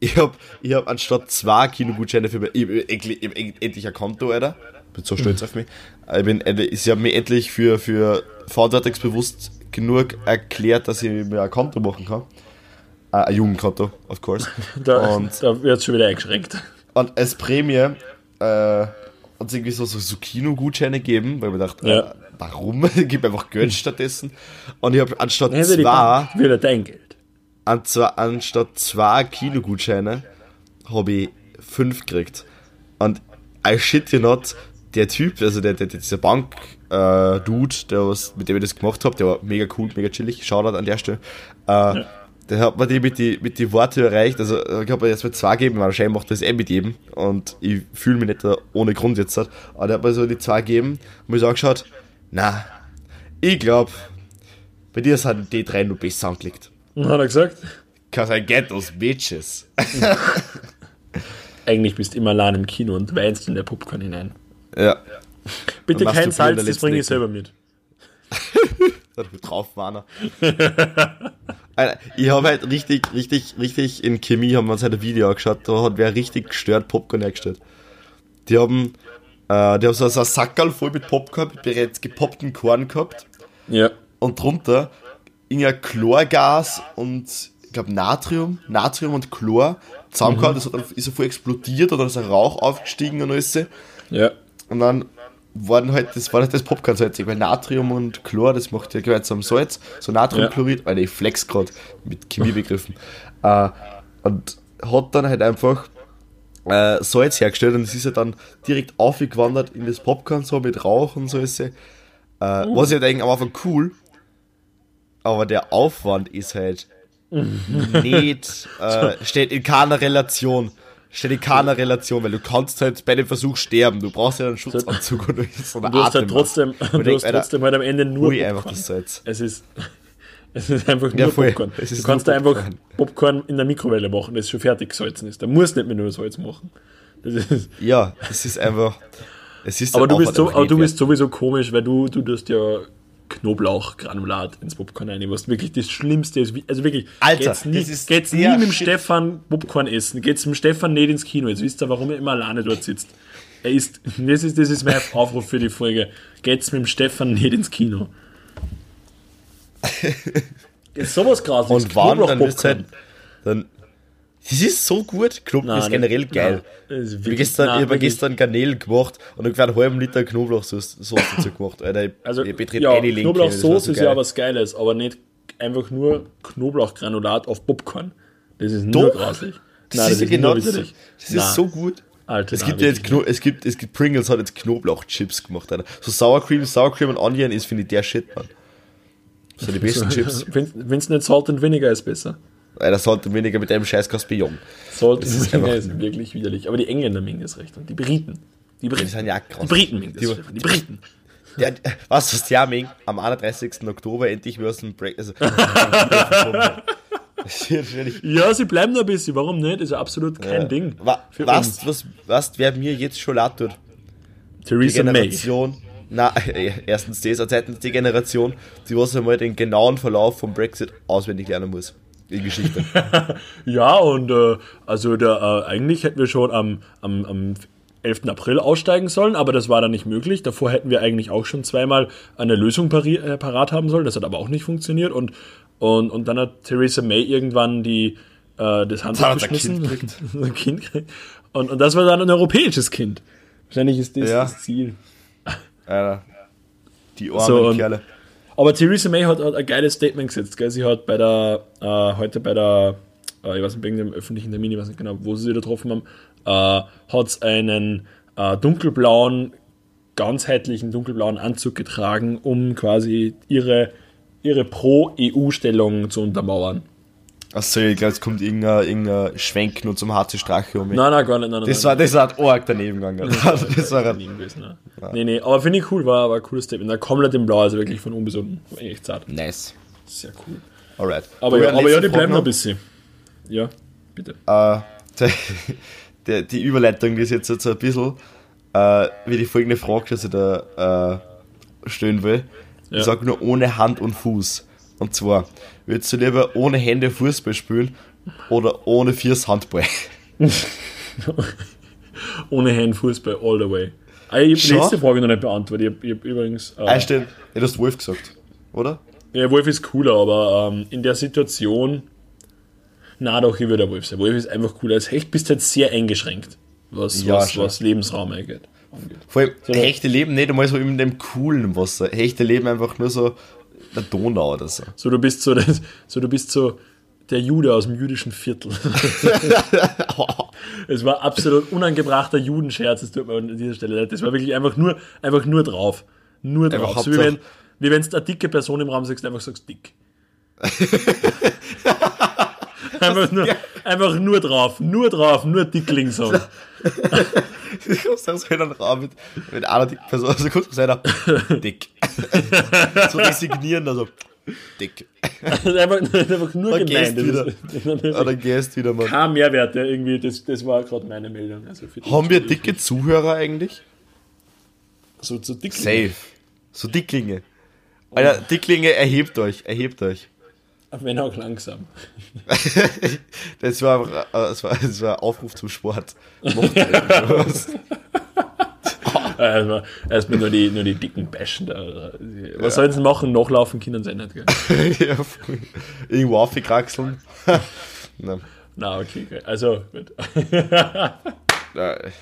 ich hab, ich hab anstatt zwei Kinogutscheine für ich, hab endlich, ich hab endlich ein Konto, Alter. Bin so stolz auf mich. Ich bin, endlich- sie haben mir endlich für, für verantwortungsbewusst genug erklärt, dass ich mir ein Konto machen kann. Äh, ein Jugendkonto, of course. Da, Und da wird es schon wieder eingeschränkt. Und als Prämie äh, uns irgendwie so, so, so Kinogutscheine geben, weil ich mir dachte, Ja. äh, warum? Gib einfach Geld stattdessen. Und ich habe anstatt ich zwei, Wieder dein Geld. an zwei, anstatt zwei Kinogutscheine, habe ich fünf gekriegt. Und I shit you not, der Typ, also der, der, dieser Bank-Dude, der was, mit dem ich das gemacht habe, der war mega cool, mega chillig, Shoutout an der Stelle. Äh, Der hat mir die mit die, mit die Worte erreicht, also ich habe jetzt mit zwei gegeben, wahrscheinlich macht das eh mit jedem und ich fühle mich nicht da ohne Grund jetzt, aber der hat mir so die zwei gegeben und mir so angeschaut, na, ich glaube, bei dir sind die drei nur besser angelegt. Und hat er gesagt, Cause I get those bitches. eigentlich bist du immer allein im Kino und weinst in der Popcorn hinein. Ja. Bitte kein Salz, das bringe ich selber mit. Da drauf war Alter, Ich habe halt richtig, richtig, richtig in Chemie haben wir uns halt ein Video angeschaut, da hat wer richtig gestört Popcorn hergestellt. Die haben, äh, die haben so, so ein Sackerl voll mit Popcorn, mit bereits gepoppten Korn gehabt Ja. und drunter irgendein Chlorgas und ich glaube Natrium, Natrium und Chlor zusammengehauen, das hat dann, ist so voll explodiert und dann ist ein Rauch aufgestiegen und alles. Ja. Und dann waren halt, das war halt das Popcorn-salzig, weil Natrium und Chlor, das macht ja gemeinsam Salz, so Natriumchlorid, Alter, ich flex grad mit Chemiebegriffen. äh, und hat dann halt einfach äh, Salz hergestellt und es ist ja dann direkt aufgewandert in das Popcorn, so mit Rauch und so ist äh, Was ich halt eigentlich am Anfang cool, aber der Aufwand ist halt nicht, äh, steht in keiner Relation. Keiner Relation, weil du kannst halt bei dem Versuch sterben. Du brauchst ja einen Schutzanzug und so eine Du hast halt trotzdem, du hast Alter, trotzdem halt am Ende nur Ui, einfach das Salz. Es ist, es ist einfach nur Ja. Popcorn. Du kannst da einfach Popcorn. In der Mikrowelle machen, das schon fertig gesalzen ist. Da musst du nicht mehr nur Salz machen. Das ist, Ja, es ist einfach. Es ist aber du bist, Aufwand so, aber du bist sowieso komisch, weil du, du tust ja Knoblauchgranulat ins Popcorn rein, was wirklich das Schlimmste ist. Also wirklich, Alter, geht's nie, das ist geht's nie mit dem Shit. Stefan Popcorn essen, geht's mit dem Stefan nicht ins Kino. Jetzt wisst ihr, warum er immer alleine dort sitzt. Er ist, das ist, das ist mein Aufruf für die Folge. Geht's mit dem Stefan nicht ins Kino. Ist sowas grausliches. Und wann, dann halt. Dann. Das ist so gut. Knoblauch Nein, ist generell nein, geil. nein, das ist Ich habe wirklich- gestern, nein, ich hab wirklich. gestern Garnelen gemacht und ungefähr einen halben Liter Knoblauchsoße dazu gemacht. Alter, ich, Also, ich betrete ja, eine das Knoblauchsoße so ist ja was Geiles, aber nicht einfach nur Knoblauchgranulat auf Popcorn. Das ist nur Doch. grauslich. Das Nein, ist ja genau das. Das ist so gut. Alter, es gibt ja jetzt Kno es gibt, es gibt Pringles hat jetzt Knoblauchchips gemacht, Alter. So Sour Cream, Sour Cream und Onion ist, finde ich, der Shit, Mann. So die besten Chips. Wenn es nicht Salt and Vinegar ist besser. Alter, sollte weniger mit einem scheiß Kaspion. Salt Das ist einfach- ist wirklich widerlich. Aber die Engländer mögen das recht. Und die Briten. Die Die Briten. sind ja. Die Briten mögen das. Die- Die Briten. Ja, was was der Ming am 31. Oktober endlich wieder aus dem Break. Also, Ja, sie bleiben noch ein bisschen. Warum nicht? Ist ja absolut kein Ding. Wa- was, was, was, wer mir jetzt schon leid tut? Die Theresa May. Generation. Na, erstens das, und zweitens die Generation, die was einmal den genauen Verlauf vom Brexit auswendig lernen muss. Die Geschichte. Ja, und äh, also der, äh, eigentlich hätten wir schon am, am, am 11. April aussteigen sollen, aber das war dann nicht möglich. Davor hätten wir eigentlich auch schon zweimal eine Lösung äh, parat haben sollen. Das hat aber auch nicht funktioniert. Und, und, und dann hat Theresa May irgendwann die, äh, das Handtuch hat geschmissen. Kind Kind. Und, und das war dann ein europäisches Kind. Wahrscheinlich ist das Ja. das Ziel. Alter. Die armen So, Kerle. Aber Theresa May hat, hat ein geiles Statement gesetzt. Gell? Sie hat bei der, äh, heute bei der, äh, ich weiß nicht, wegen dem öffentlichen Termin, ich weiß nicht genau, wo sie sie getroffen haben, äh, hat einen äh, dunkelblauen, ganzheitlichen dunkelblauen Anzug getragen, um quasi ihre ihre Pro-EU-Stellung zu untermauern. Achso, ich glaube, es kommt irgendein, irgendein Schwenk nur zum HC Strache um mich. Nein, nein, gar nicht. Nein, Das nein, war, das war arg daneben gegangen. Das war ein, nein, gewesen, ne? Nee, nee, aber finde ich cool, war, war ein cooles Statement. Da komplett in Blau, also wirklich von oben bis unten. War echt zart. nice. Sehr cool. Alright. Aber, ja, aber ja, die bleiben noch ein bisschen. Ja, bitte. Äh, der, der, die Überleitung die ist jetzt, jetzt so ein bisschen äh, wie die folgende Frage, die ich da äh, stellen will. Ja. Ich sag nur ohne Hand und Fuß. Und zwar, würdest du lieber ohne Hände Fußball spielen oder ohne Viers Handball? Ohne Hand Fußball all the way. Ah, ich habe die letzte Frage noch nicht beantwortet. Ich habe übrigens. Äh, Ah, stimmt. Du hast Wolf gesagt, oder? ja, Wolf ist cooler, aber ähm, in der Situation. Na doch, ich würde der Wolf sein. Wolf ist einfach cooler. Als Hecht bist du halt sehr eingeschränkt, was, Ja, was, was Lebensraum angeht. Vor allem, Sondern- Hechte leben nicht einmal so in dem coolen Wasser. Hechte leben einfach nur so der Donau oder so. So, du bist so, das, so, du bist so der Jude aus dem jüdischen Viertel. es war absolut unangebrachter Judenscherz, das tut mir an dieser Stelle leid. Das war wirklich einfach nur, einfach nur drauf. Nur drauf. Einfach So wie wenn wie wenn du eine dicke Person im Raum sagst, einfach sagst dick. einfach, nur, einfach nur drauf, nur drauf, nur Dickling sagen. Du kommst aus einen Raum mit, mit einer dicken Person, also kommst du einer dick. so resignieren, also dick. einfach, einfach nur Dann gemein. wieder. Ist, Ah, dann gehst wieder mal. kein Mehrwert, der irgendwie, das, das war gerade meine Meldung. Also Haben wir dicke Zuhörer eigentlich? So, so dick. Safe. So Dicklinge. Alter, Dicklinge, erhebt euch, erhebt euch. Wenn auch langsam. Das war, äh, das war, das war Aufruf zum Sport. Etwas. Erstmal, erstmal nur, die, nur die dicken Bashen da. Was sollen sie machen? Nachlaufen können sie nicht, gell? ja, irgendwo aufgekraxeln. Nein. Na, okay, okay. Also, gut. Nein.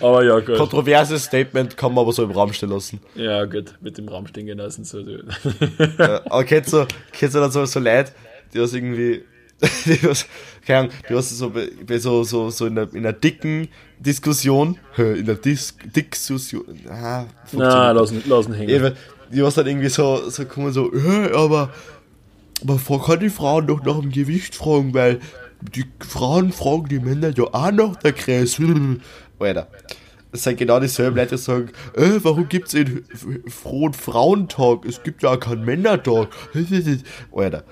Aber ja, gut. Kontroverses Statement kann man aber so im Raum stehen lassen. Ja, gut. Mit dem Raum stehen lassen. So. Ja, aber kennst du, kennst du dann so, so Leute, die was irgendwie, die was, keine Ahnung, die was so, so, so, so in einer, in einer dicken Diskussion, in einer Dis Diskussion, ah, Na, lassen, lassen hängen. Eben, die was dann irgendwie so, so kommen so, aber man kann die Frauen doch nach dem Gewicht fragen, weil die Frauen fragen die Männer ja auch nach der Größe. Alter. Das sind genau dieselben Leute, die sagen, äh, warum gibt's einen f- frohen Frauentag? Es gibt ja auch keinen Männertag. Alter.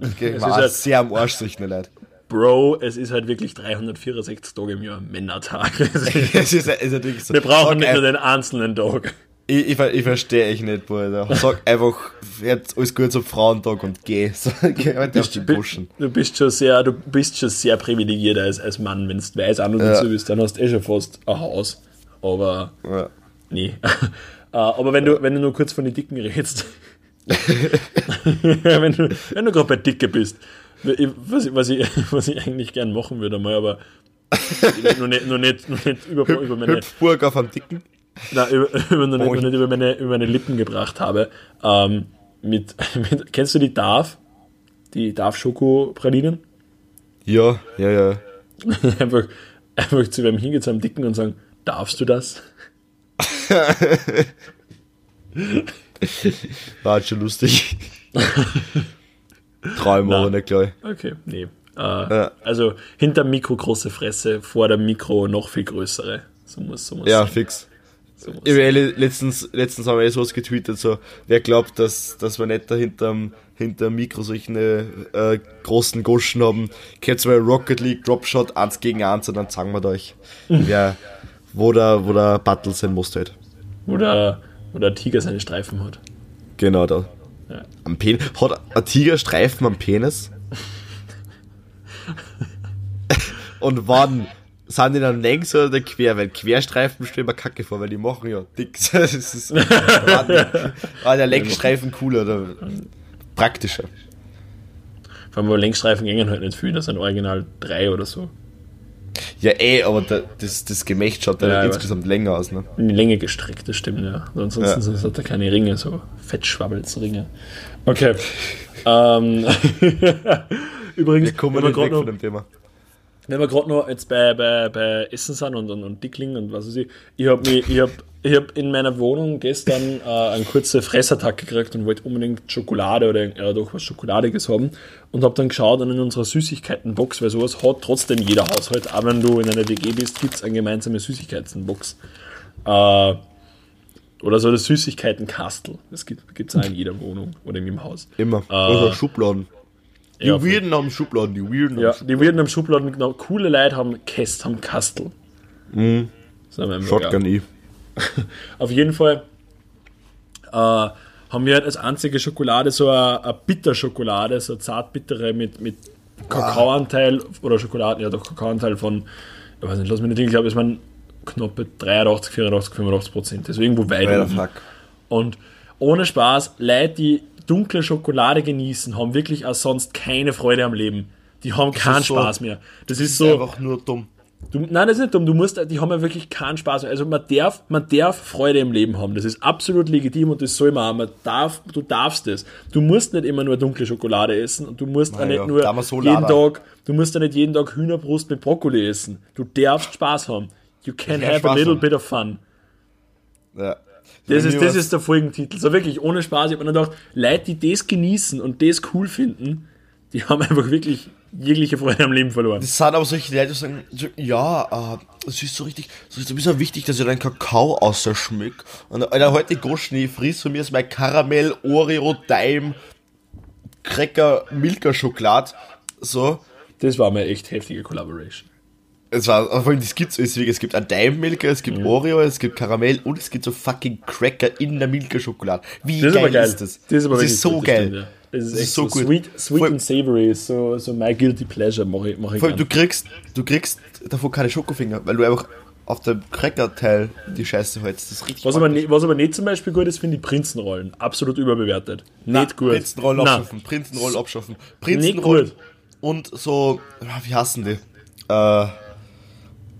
Okay, Es war halt- sehr am Arsch, solche Leute. Bro, es ist halt wirklich 364 Tage im Jahr Männertag. es ist, es ist so. Wir brauchen Sag nicht nur den einzelnen Tag. Ich, ich, ich verstehe euch nicht, Bruder. Sag einfach, jetzt alles gut zum Frauentag und geh. So, geh auf die Buschen. Du bist schon sehr, du bist schon sehr privilegiert als, als Mann, wenn du weiß an und Ja. so bist, dann hast du eh schon fast ein Haus. Aber Ja. nee. Äh, Aber wenn du, wenn du nur kurz von den Dicken redest, wenn du, wenn du gerade bei Dicke bist, was, ich- was, ich, was ich eigentlich gern machen würde mal, aber nur nicht, nur nicht, nur nicht über, über meine, Hüpfburg auf einem Dicken. Nein, über, über, nicht über, meine, über meine Lippen gebracht habe. Ähm, mit, mit, kennst du die Darf? Die Darf Schoko-Pralinen? Ja, ja, ja. einfach, einfach zu einem hingehen, zu einem Dicken und sagen, darfst du das? War halt schon lustig. Träume aber nicht gleich. Okay, nee. Äh, Also hinter Mikro große Fresse, vor dem Mikro noch viel größere. So muss, so muss Ja, sein. fix. Letztens, letztens haben wir eh sowas getweetet, so, wer glaubt, dass, dass wir nicht da hinterm, hinterm Mikro solche äh, großen Goschen haben, kennt mal Rocket League, Dropshot, 1 gegen 1 und dann zeigen wir euch, wer, wo der, wo der Battle sein muss halt. Wo der, wo der Tiger seine Streifen hat. Genau da. Ja. Am Penis. Hat ein Tiger Streifen am Penis? Und wann sind die dann längs oder quer? Weil Querstreifen stellen mir kacke vor, weil die machen ja dick. Das ist, war, war der Längsstreifen cooler oder praktischer. Vor allem, wo Längsstreifen gängen halt nicht viel, das sind original drei oder so. Ja, eh, aber da, das, das Gemächt schaut dann Ja, ich insgesamt länger aus, ne? In die Länge gestreckt, das stimmt, ja. Ansonsten Ja. sonst hat er keine Ringe, so Fettschwabbelsringe. Okay. ähm, übrigens, Wir kommen wir nicht gerade weg noch, von dem Thema. Wenn wir gerade noch jetzt bei, bei, bei Essen sind und, und, und Dickling und was weiß ich, ich habe ich hab, ich habe in meiner Wohnung gestern äh, eine kurze Fressattacke gekriegt und wollte unbedingt Schokolade oder ja, doch was Schokoladiges haben und habe dann geschaut und in unserer Süßigkeitenbox, weil sowas hat trotzdem jeder Haushalt, auch wenn du in einer WG bist, gibt es eine gemeinsame Süßigkeitenbox. Äh, oder so das Süßigkeitenkastel. Das gibt es auch in jeder Wohnung oder in jedem Haus. Immer. Oder Schubladen. Die Ja, Weirden haben Schubladen, die Weirden Ja, haben Schubladen. die werden am Schubladen, genau, coole Leute haben Käst, haben Kastel. Mhm. Shotgun eh. Auf jeden Fall äh, haben wir halt als einzige Schokolade so eine, eine Bitterschokolade, so eine zartbittere mit, mit Kakaoanteil oder Schokoladen, ja doch Kakaoanteil von, ich weiß nicht, lass mich nicht denken, ich glaube, es waren knappe 83, 84, 85 Prozent. Das ist irgendwo weit oben. fuck. Und ohne Spaß, Leute, die dunkle Schokolade genießen, haben wirklich auch sonst keine Freude am Leben. Die haben keinen ist so- Spaß mehr. Das ist so. einfach nur dumm. Du, nein, das ist nicht dumm. Du musst, die haben ja wirklich keinen Spaß mehr. Also man darf, man darf Freude im Leben haben. Das ist absolut legitim und das soll man auch. Man darf, du darfst es. Du musst nicht immer nur dunkle Schokolade essen und du musst auch nicht ja, nur so jeden. Tag, du musst ja nicht jeden Tag Hühnerbrust mit Brokkoli essen. Du darfst Spaß haben. You can have a Spaß little haben. bit of fun. Ja. Das ist, das ist der Folgentitel. So wirklich, ohne Spaß. Ich habe mir dann gedacht, Leute, die das genießen und das cool finden, die haben einfach wirklich jegliche Freude am Leben verloren. Das sind aber solche Leute, die sagen, so, ja, äh, es ist so richtig, so ist so wichtig, dass ich deinen Kakao außerschmück. Und Alter, heute Goschen, ich friss von mir ist mein Karamell, Oreo, Daim, Cracker, Milka Schokolade. So. Das war mal echt heftige Collaboration. Es war, vor allem, das gibt's, es es gibt ein Daim Milka, es gibt Oreo, es gibt Karamell und es gibt so fucking Cracker in der Milka Schokolade. Wie Das ist geil aber geil. ist das? Das ist aber wirklich so gut, das geil. stimmt, ja. Das ist Das ist so, so gut. sweet, sweet Voll- and savory, ist so, so my guilty pleasure, mache ich, mach ich Vor allem, du kriegst, du kriegst davon keine Schokofinger, weil du einfach auf dem Cracker-Teil die Scheiße hältst. Das ist richtig Was aber, ne, was aber nicht zum Beispiel gut ist, finde ich Prinzenrollen. Absolut überbewertet. nicht gut. Prinzenrollen Nein. abschaffen. Prinzenrollen abschaffen. Prinzenrollen und so, ah, wie heißen die? Äh,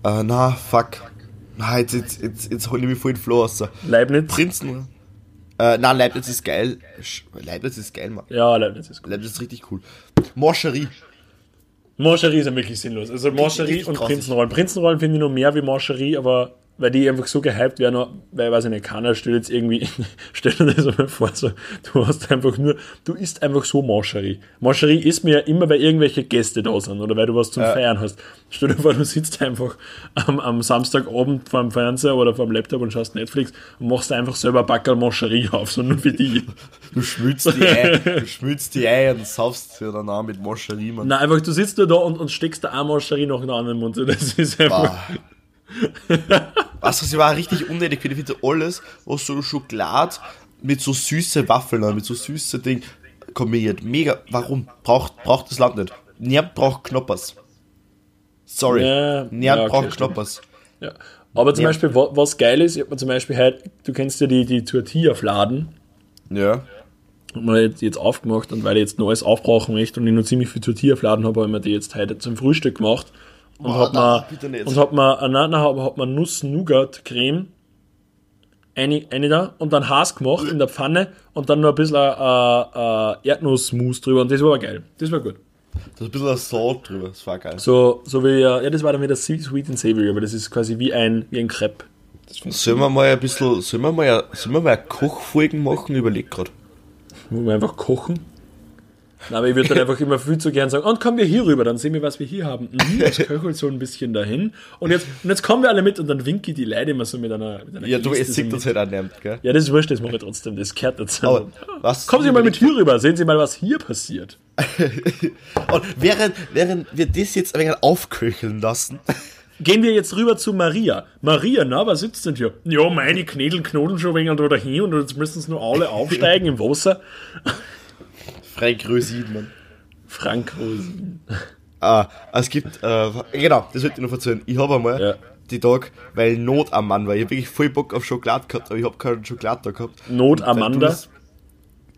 äh, na, fuck. Na, jetzt, jetzt, jetzt, jetzt hol ich mich voll den Flow raus. Leibniz? Prinzen. Äh, nein, Leibniz ist geil. Leibniz ist geil, Mann. Ja, Leibniz ist gut. Leibniz ist richtig cool. Moscherie. Mancherie ist ja wirklich sinnlos. Also richtig und grausig. Prinzenrollen. Prinzenrollen finde ich noch mehr wie Mancherie, aber weil die einfach so gehypt werden, weil, weiß ich nicht, keiner stellt jetzt irgendwie, stell dir das einmal vor, so, du hast einfach nur, du isst einfach so Mancherie. Mancherie isst mir ja immer, weil irgendwelche Gäste da sind oder weil du was zum Feiern hast. Stell dir vor, du sitzt einfach am, am Samstagabend vor dem Fernseher oder vor dem Laptop und schaust Netflix und machst einfach selber ein Backerl Mancherie auf, so nur für die. Du schmilzt die Eier, du schmilzt die Eier und saufst sie dann auch mit Moscherie, Mann. Nein, einfach, du sitzt nur da und, und steckst da eine Mancherie nach dem anderen Mund. Das ist einfach. Was das war richtig unnötig finde, ich finde alles, was so Schokolade mit so süße Waffeln, hat, mit so süße Ding kombiniert. Mega, warum? Braucht, braucht das Land nicht. Niemand braucht Knoppers. Sorry. Ja, Niemand ja, okay, braucht. Knoppers. Ja. Aber zum Ja. Beispiel, wa- was geil ist, ich hab mir zum Beispiel halt, du kennst ja die, die Tortilla-Fladen, Ja. wir jetzt, jetzt aufgemacht und weil ich jetzt Neues aufbrauchen möchte und ich noch ziemlich viel Tortilla-Fladen habe, habe ich mir die jetzt heute zum Frühstück gemacht und Boah, bitte nicht. und hab mir, äh, nein, nein, hab, hab mir Nuss-Nougat-Creme eine, eine da und dann Haas gemacht in der Pfanne und dann noch ein bisschen äh, äh, Erdnussmus drüber und das war geil. Das war gut. Da ist ein bisschen Salt drüber, das war geil. So, so wie, äh, ja, das war dann wieder sweet and savory, aber das ist quasi wie ein, wie ein Crepe. Sollen wir mal ein bisschen, sollen wir mal, sollen wir mal Kochfolgen machen? Überleg grad. Wo wir einfach kochen. Aber ich würde dann einfach immer viel zu gern sagen, und kommen wir hier rüber, dann sehen wir, was wir hier haben. Mhm, das köchelt so ein bisschen dahin. Und jetzt, und jetzt kommen wir alle mit und dann winke ich die Leute immer so mit einer, mit einer Ja, du, es sieht uns halt nicht, gell? Ja, das ist wurscht, das mache ich trotzdem, das kehrt dazu. Aber was- Kommen Sie mal mit hier rüber, sehen Sie mal, was hier passiert. Und während, während wir das jetzt ein wenig aufköcheln lassen, Gehen wir jetzt rüber zu Maria. Maria, na, was sitzt denn hier? Ja, meine Knädel knodeln schon ein wenig da dahin und jetzt müssen sie nur alle aufsteigen im Wasser. Frank Mann. Frank Rosen. Ah, es gibt, äh, genau, das wollte ich noch erzählen. Ich habe einmal Ja. die Tag, weil Not am Mann war. Ich habe wirklich voll Bock auf Schokolade gehabt, aber ich habe keinen Schokolade da gehabt. Not Amanda? das-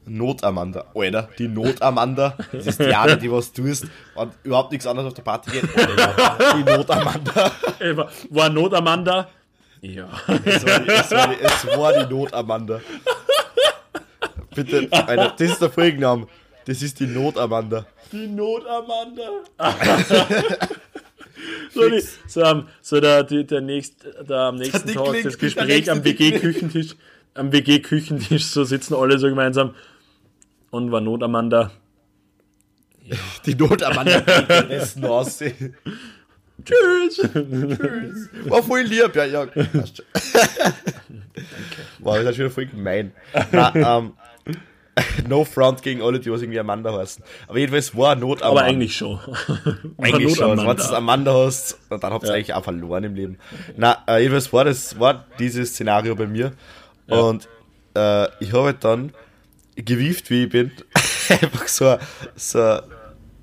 Not Amanda. Alter, die Not Amanda. Das ist die eine, die was tust und überhaupt nichts anderes auf der Party geht. Alter. Die Not Amanda. War- War Not Amanda? Ja. Es war, die, es, war die, es war die Not Amanda. Bitte, Alter, das ist der Folgenname. Das ist die Not Amanda. Die Not Amanda. So, die, so, am, so der, die, der nächst, der am nächsten Der Tag das Gespräch am WG-Küchentisch, am WG-Küchentisch, so sitzen alle so gemeinsam. Und war Not, Amanda. Die Not am anderen Rest aus. Tschüss! War voll lieb, ja, ja. passt schon. Wow, das ist schon voll gemein. Na, ähm, no front gegen alle, die was irgendwie Amanda heißen. Aber jedenfalls war Not am Aber eigentlich schon. Eigentlich schon. Amanda. Wenn du Amanda hast, dann habt ihr eigentlich auch verloren im Leben. Na, äh, jedenfalls war das, war dieses Szenario bei mir. Und äh, ich habe halt dann gewieft, wie ich bin, einfach so, so,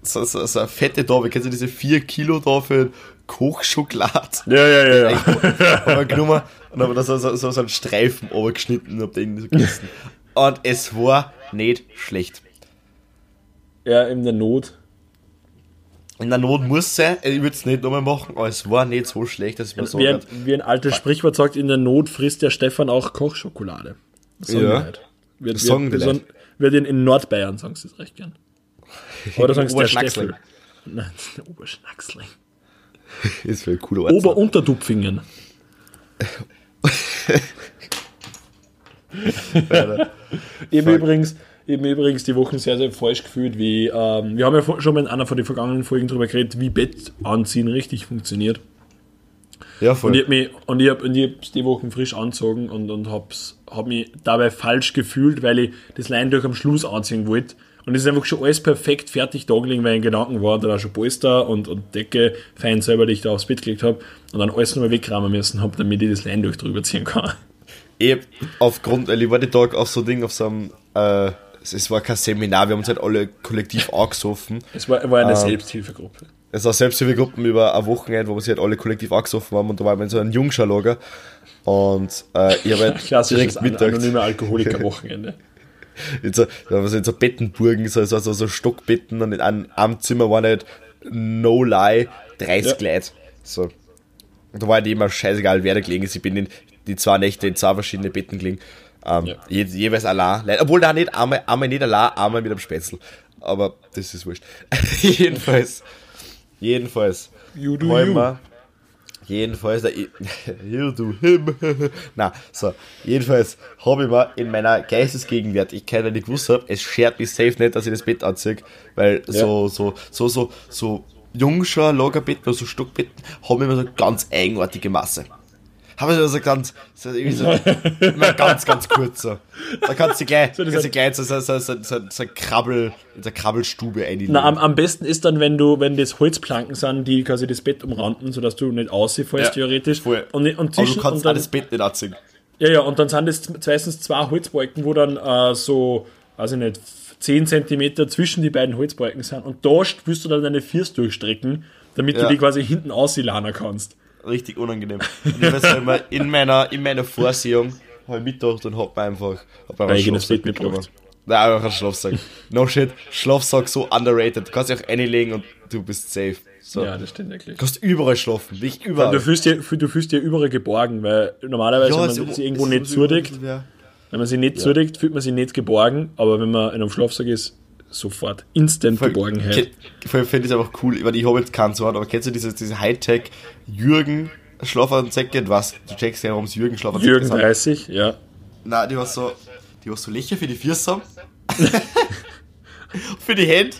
so, so, so eine fette Dame. Kennst du diese 4 Kilo für Kochschokolade? Ja, ja, ja. ja. Hab ich genommen und habe da so, so, so, einen Streifen geschnitten und hab den so gegessen. Und es war nicht schlecht. Ja, in der Not. In der Not muss sein, ich würde es nicht nochmal machen, aber es war nicht so schlecht, dass ich mir so Wie ein, wie ein altes Sprichwort sagt, in der Not frisst der Stefan auch Kochschokolade. Das sagen Ja. Wird, Das sagen die wird, Leute. wird in, in Nordbayern sagen sie es recht gern. Oder sagen sie der. Steffel. Nein, das ist der Oberschnacksling. ist für ein cooler Ort. Ober-Unterdupfingen. Eben übrigens, eben übrigens die Wochen sehr, sehr falsch gefühlt, wie, ähm, wir haben ja schon mal in einer von den vergangenen Folgen darüber geredet, wie Bett anziehen richtig funktioniert. Ja, Und voll. ich habe mich, und ich hab, und ich hab's die Wochen frisch angezogen und, und hab's, hab mich dabei falsch gefühlt, weil ich das Leintuch am Schluss anziehen wollte. Und es ist einfach schon alles perfekt fertig da gelegen, weil ich in Gedanken war, da war schon Polster und, und Decke fein selber, die ich da aufs Bett gelegt habe und dann alles nochmal wegräumen müssen habe, damit ich das Leintuch drüber ziehen kann. Ich, aufgrund, weil ich war den Tag auf so Ding, auf so einem, äh, es, war kein Seminar, wir haben uns halt alle kollektiv angesoffen. Es war, war eine Selbsthilfegruppe. Es war Selbsthilfegruppen über ein Wochenende, wo wir sich halt alle kollektiv angesoffen haben und da waren wir in so einem Jungschalager. Und äh, ich habe halt direkt mittags anonyme Alkoholiker-Wochenende. in so, da haben wir so in so Bettenburgen, so, so, so, so Stockbetten und in einem, einem Zimmer waren halt no lie 30 Ja. Leute. So. Und da war halt immer scheißegal, wer da gelegen ist. Ich bin in die zwei Nächte in zwei verschiedene Betten gelegen. Ähm, Ja. je, jeweils allein. Le- Obwohl da nicht einmal, einmal nicht allein, einmal mit einem Spätzle. Aber das ist wurscht. jedenfalls. Jedenfalls. You do wollen you. wir- Jedenfalls, you do him. Na, so, jedenfalls habe ich mir in meiner Geistesgegenwärtigkeit, weil ich gewusst habe, es schert mich safe nicht, dass ich das Bett anziehe, weil so, so, so, so, so Jungscher Lagerbetten oder so Stockbetten haben immer so ganz eigenartige Masse. Haben wir so ganz, so irgendwie so, immer ganz, ganz kurz so. Da kannst du gleich, So, das kannst du gleich so, so, so, so, so, so Krabbel, in der Krabbelstube einlegen. Na, am, am besten ist dann, wenn du, wenn das Holzplanken sind, die quasi das Bett umranden, sodass du nicht aussiehst, Ja, theoretisch. voll. Und, und Aber zwischen, du kannst und dann, das Bett nicht anziehen. Ja, ja, und dann sind es meistens zwei Holzbalken, wo dann äh, so, weiß ich nicht, 10 cm zwischen die beiden Holzbalken sind. Und da willst du dann deine Füße durchstrecken, damit du Ja. die quasi hinten ausladen kannst. Richtig unangenehm. Und ich weiß mehr, in meiner, in meiner Vorsehung habe ich mitgedacht und hab mir einfach, hab mir Schlafsack Bett mitgebracht. Nein, einfach einen Schlafsack. No shit, Schlafsack so underrated. Du kannst dich auch reinlegen und du bist safe. So. Ja, das stimmt wirklich. Du kannst überall schlafen, nicht überall. Du fühlst dir, du fühlst dir überall geborgen, weil normalerweise, wenn es- man sich irgendwo nicht zudeckt, Ja. wenn man sich nicht zudeckt, fühlt man sich nicht geborgen, aber wenn man in einem Schlafsack ist, sofort instant Geborgenheit. Voll finde ich einfach cool, weil ich habe jetzt keinen so, aber kennst du diese, diese Hightech Jürgen Schlafanzecke? Was? Du checkst ja, warum es Jürgen Schlafanzecke Jürgen sind. 30, ja. Nein, die war so, die war so Löcher für die Füße für die Hände.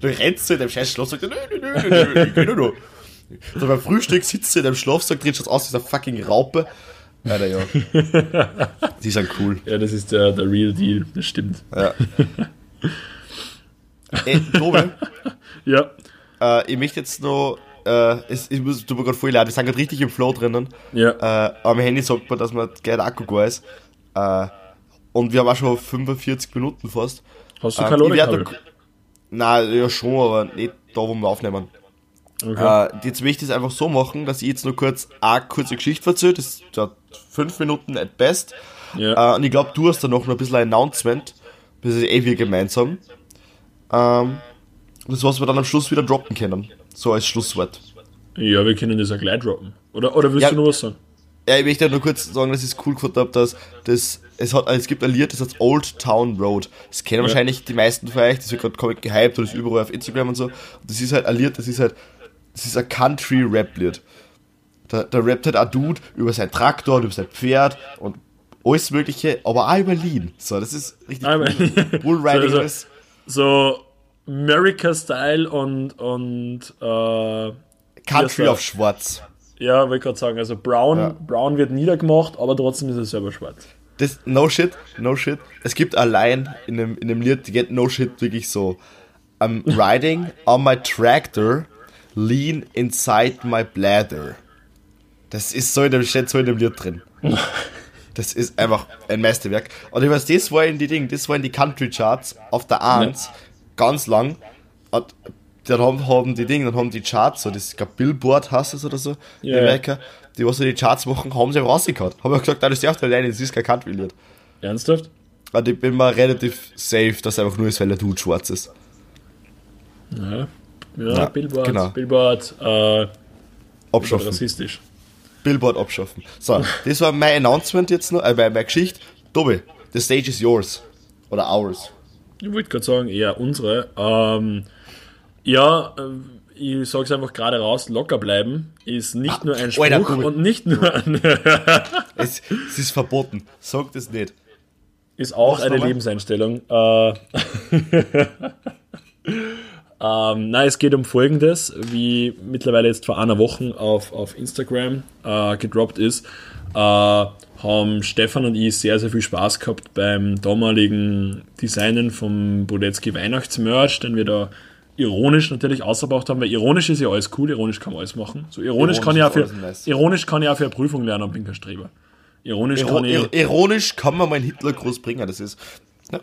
Du rennst so in deinem scheiß Schlafsack. Nö, nö, nö, nö, nö, nö, nö. So beim Frühstück sitzt du in deinem Schlafsack drin, schaut aus wie so eine fucking Raupe. Alter, ja. Die sind cool. Ja, das ist der, der Real Deal, das stimmt. Ja. Ey, Tobi, Ja, äh, ich möchte jetzt noch, äh, es, ich muss, tut mir gerade voll leid, wir sind gerade richtig im Flow drinnen. ja. Äh, am Handy sagt man, dass man gleich Akku gar ist. Äh, und wir haben auch schon 45 Minuten fast. Hast du Ähm, Kalorien? Nein, ja schon, aber nicht da, wo wir aufnehmen. Okay. Äh, jetzt möchte ich es einfach so machen, dass ich jetzt nur kurz eine kurze Geschichte erzähle. Das dauert fünf Minuten at best. Ja. Äh, und ich glaube, du hast da noch ein bisschen ein Announcement. Das ist eh wir gemeinsam. Ähm, das, was wir dann am Schluss wieder droppen können. So als Schlusswort. ja, wir können das auch gleich droppen. Oder, oder willst Ja. du noch was sagen? Ja, ich möchte nur kurz sagen, dass ich es cool gefunden habe, dass das, es hat, es gibt ein Lied, das heißt Old Town Road. Das kennen wahrscheinlich die meisten von euch, das wird gerade komplett gehypt und ist überall auf Instagram und so. Und das ist halt ein Lied, das ist halt, das ist ein Country-Rap-Lied. Da, da rappt halt ein Dude über sein Traktor und über sein Pferd und alles Mögliche, aber auch über Lean. So, das ist richtig Aber- cool. Bullriding So, so- ist. So America-Style und, und äh, Country auf schwarz. ja, wollte ich gerade sagen, also Brown, Ja. Brown wird niedergemacht, aber trotzdem ist er selber schwarz. Das, no shit, no shit. Es gibt allein in dem, in dem Lied, geht no shit wirklich so. I'm riding on my tractor, lean inside my bladder. Das ist so in dem, steht so in dem Lied drin. Das ist einfach ein Meisterwerk. Und ich weiß, das war in die Ding, das war in die Country Charts auf der 1 ganz lang. Und dann haben, haben die Dinge, dann haben die Charts, so das Billboard heißt es oder so, Ja. in Amerika, die was so die Charts machen, haben sie einfach rausgehauen. Haben wir gesagt, ah, das ist die erste alleine, das ist kein Country-Lied. Ernsthaft? Und ich bin mir relativ safe, dass einfach nur ist, weil der Dude schwarz ist. Ja, ja, Ja, Billboard, genau. Billboard, äh, Abschaffen. rassistisch. Billboard abschaffen. So, das war mein Announcement jetzt noch, äh, meine, meine Geschichte. Tobi, the stage is yours. Oder ours. Ich wollte gerade sagen, eher unsere. Ähm, ja, äh, ich sag's einfach gerade raus, locker bleiben ist nicht nur ein Spruch Alter, und nicht nur ein, Es, es ist verboten. Sag das nicht. ist auch Mach's eine. Lebenseinstellung. Äh, ähm, nein, es geht um Folgendes, wie mittlerweile jetzt vor einer Woche auf, auf Instagram äh, gedroppt ist, äh, haben Stefan und ich sehr, sehr viel Spaß gehabt beim damaligen Designen vom Bodetzky Weihnachtsmerch, den wir da ironisch natürlich ausgebracht haben, weil ironisch ist ja alles cool, ironisch kann man alles machen. So ironisch, Ironisch kann ich auch für, ironisch kann ich auch für eine Prüfung lernen und bin kein Streber. Ironisch Iro kann ich... ir ironisch kann man meinen Hitler groß bringen. Das ist,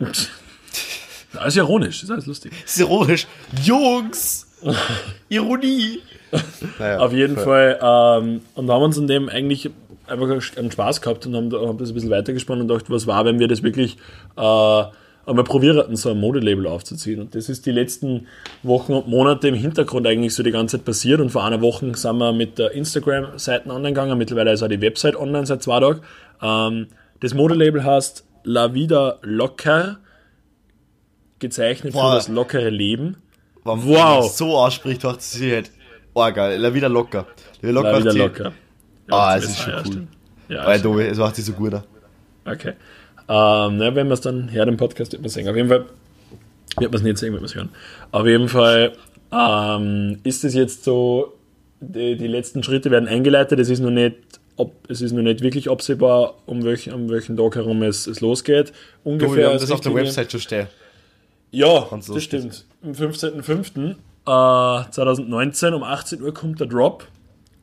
Das ist ironisch, ist alles lustig. das ist ironisch. Jungs! Ironie! Naja, Auf jeden voll. Fall. Ähm, und haben uns in dem eigentlich einfach einen Spaß gehabt und haben, haben das ein bisschen weitergesponnen und gedacht, was war, wenn wir das wirklich äh, einmal probieren, so ein Modelabel aufzuziehen. Und das ist die letzten Wochen und Monate im Hintergrund eigentlich so die ganze Zeit passiert. Und vor einer Woche sind wir mit der Instagram-Seite online gegangen. Mittlerweile ist auch die Website online seit zwei Tagen. Ähm, das Modelabel heißt La Vida Locker, gezeichnet Boah. für das lockere Leben. Wenn Wow. man so ausspricht, hat sie halt, oh geil, la wieder locker. La wieder locker. La macht sie- Locker. Ah, es ist schon cool. Ja, Weil du, es macht sich so gut. an. Okay. Ähm, na, wenn wir es dann her, den Podcast wird man sehen. Auf jeden Fall wird man es nicht sehen, wird man es hören. Auf jeden Fall ähm, ist es jetzt so, die, die letzten Schritte werden eingeleitet. Es ist noch nicht, ob, es ist noch nicht wirklich absehbar, um welchen, um welchen Tag herum es, es losgeht. Du, Ungefähr. wir haben das auf der Website schon stehen. Ja, Ganz das stimmt. Am 15.05. Äh, 2019 um 18 Uhr kommt der Drop.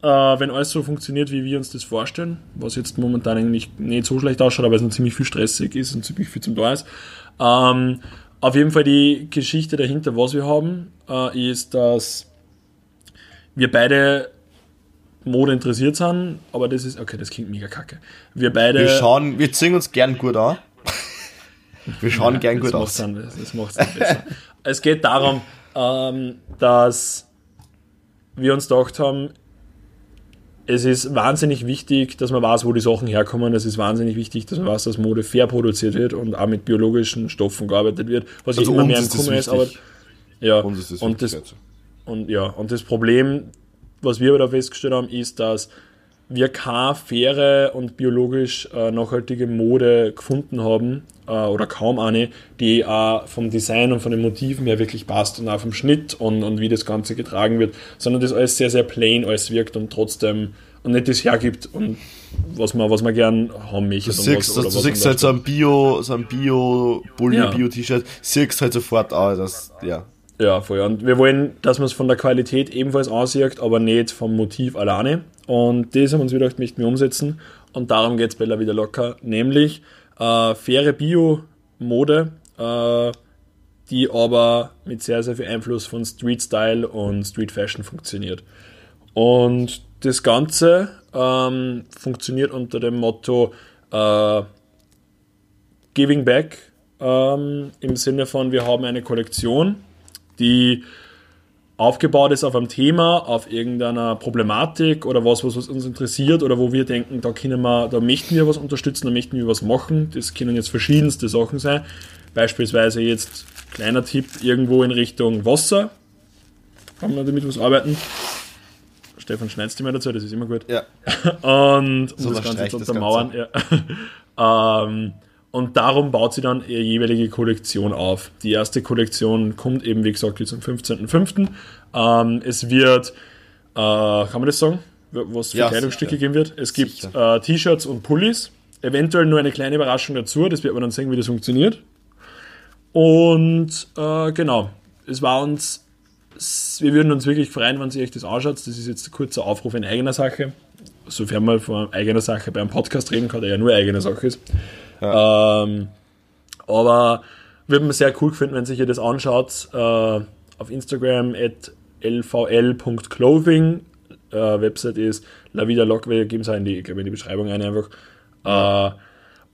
Äh, wenn alles so funktioniert, wie wir uns das vorstellen, was jetzt momentan eigentlich nicht so schlecht ausschaut, aber es noch ziemlich viel stressig ist und ziemlich viel zum da ist. Ähm, auf jeden Fall die Geschichte dahinter, was wir haben, äh, ist, dass wir beide Mode interessiert sind, aber das ist, okay, das klingt mega kacke. Wir beide. Wir schauen, wir ziehen uns gern gut an. Wir schauen gern das gut aus. Dann, das macht es besser. es geht darum, ähm, dass wir uns gedacht haben, es ist wahnsinnig wichtig, dass man weiß, wo die Sachen herkommen. Es ist wahnsinnig wichtig, dass man weiß, dass Mode fair produziert wird und auch mit biologischen Stoffen gearbeitet wird, was Also immer mehr im Kommen ist. Aber, ja, und, das, also. und, ja, und das Problem, was wir aber da festgestellt haben, ist, dass wir keine faire und biologisch äh, nachhaltige Mode gefunden haben, äh, oder kaum eine, die auch vom Design und von den Motiven her wirklich passt und auch vom Schnitt und, und wie das Ganze getragen wird, sondern das alles sehr, sehr plain alles wirkt und trotzdem und nicht das hergibt und was man, was man gern haben möchte. Du siehst, was, du was siehst halt so ein Bio, so ein Bio, Bulli, Ja. Bio-T-Shirt, siehst halt sofort auch, dass, ja. Ja, voll. Und wir wollen, dass man es von der Qualität ebenfalls aussieht, aber nicht vom Motiv alleine. Und das haben wir uns wieder gedacht, möchten umsetzen. Und darum geht es Bella wieder locker. Nämlich äh, faire Bio-Mode, äh, die aber mit sehr, sehr viel Einfluss von Street Style und Street Fashion funktioniert. Und das Ganze ähm, funktioniert unter dem Motto äh, Giving Back ähm, im Sinne von, wir haben eine Kollektion, die aufgebaut ist auf einem Thema, auf irgendeiner Problematik oder was, was, was uns interessiert oder wo wir denken, da können wir, da möchten wir was unterstützen, da möchten wir was machen. Das können jetzt verschiedenste Sachen sein. Beispielsweise jetzt kleiner Tipp irgendwo in Richtung Wasser. Kann man damit was arbeiten. Stefan schneidet immer dazu, das ist immer gut. Ja. Und um So, das da Ganze zu untermauern. Ja. ähm, und darum baut sie dann ihre jeweilige Kollektion auf. Die erste Kollektion kommt eben, wie gesagt, jetzt am 15.05. Ähm, es wird, äh, kann man das sagen, was für Ja, Kleidungsstücke sicher. geben wird? Es gibt äh, T-Shirts und Pullis. Eventuell nur eine kleine Überraschung dazu, das wird man dann sehen, wie das funktioniert. Und äh, genau, es war uns, wir würden uns wirklich freuen, wenn Sie euch das anschaut. Das ist jetzt ein kurzer Aufruf in eigener Sache. Sofern man von eigener Sache bei einem Podcast reden kann, der ja nur eigene Sache ist. Ähm, aber würde man sehr cool finden, wenn sich ihr das anschaut. Äh, auf Instagram at lvl.clothing. Äh, Website ist La Vida Lock, wir geben es auch in die, in die Beschreibung ein einfach. Äh,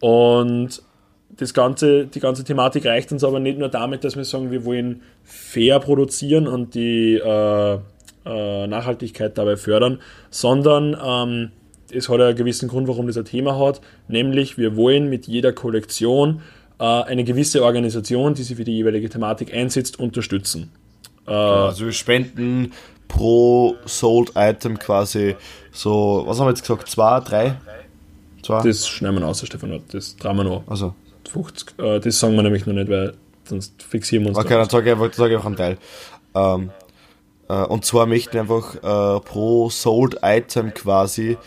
und das ganze, die ganze Thematik reicht uns aber nicht nur damit, dass wir sagen, wir wollen fair produzieren und die äh, äh, Nachhaltigkeit dabei fördern, sondern ähm, es hat einen gewissen Grund, warum das ein Thema hat, nämlich wir wollen mit jeder Kollektion äh, eine gewisse Organisation, die sich für die jeweilige Thematik einsetzt, unterstützen. Also wir spenden pro Sold Item quasi so, was haben wir jetzt gesagt, zwei, drei? Zwei? Das schneiden wir aus, Stefan, das trauen wir noch. also, 50, äh, das sagen wir nämlich noch nicht, weil sonst fixieren wir uns. okay, da. dann sage ich, einfach- sag ich einfach einen Teil. Ähm, äh, und zwar möchten wir einfach äh, pro Sold Item quasi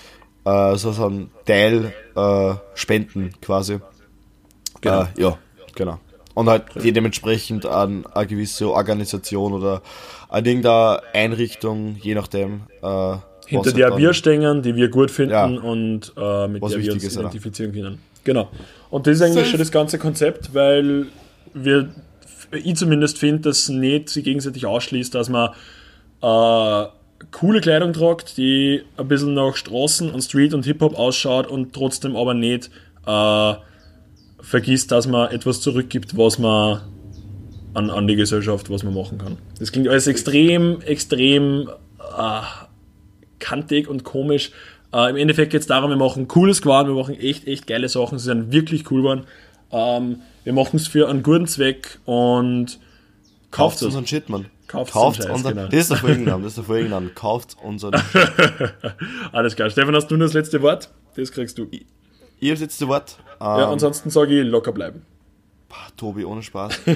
äh, so, einen Teil äh, spenden quasi. Genau. Äh, ja, genau. Und halt die dementsprechend an eine gewisse Organisation oder an irgendeine Einrichtung, je nachdem. Äh, hinter was der halt wir stehen, die wir gut finden Ja. und äh, mit der wir uns ist, oder? identifizieren können. Genau. Und das ist eigentlich schon das ganze Konzept, weil wir, ich zumindest finde, dass nicht sich gegenseitig ausschließt, dass man äh, coole Kleidung tragt, die ein bisschen nach Straßen und Street und Hip-Hop ausschaut und trotzdem aber nicht äh, vergisst, dass man etwas zurückgibt, was man an, an die Gesellschaft, was man machen kann. Das klingt alles extrem, extrem äh, kantig und komisch. Äh, Im Endeffekt geht es darum, wir machen cooles Gewand, wir machen echt, echt geile Sachen, sie sind wirklich cool geworden. Ähm, wir machen es für einen guten Zweck und kauft Kauft es. unseren Shit, Mann. Kauft Scheiß, unseren, genau. Das ist der Folgenname, das ist der Folgenname. Kauft unseren. Alles klar. Stefan, hast du nur das letzte Wort? Das kriegst du. Ihr habt jetzt das Wort. Ähm, Ja, ansonsten sage ich locker bleiben. Tobi, ohne Spaß.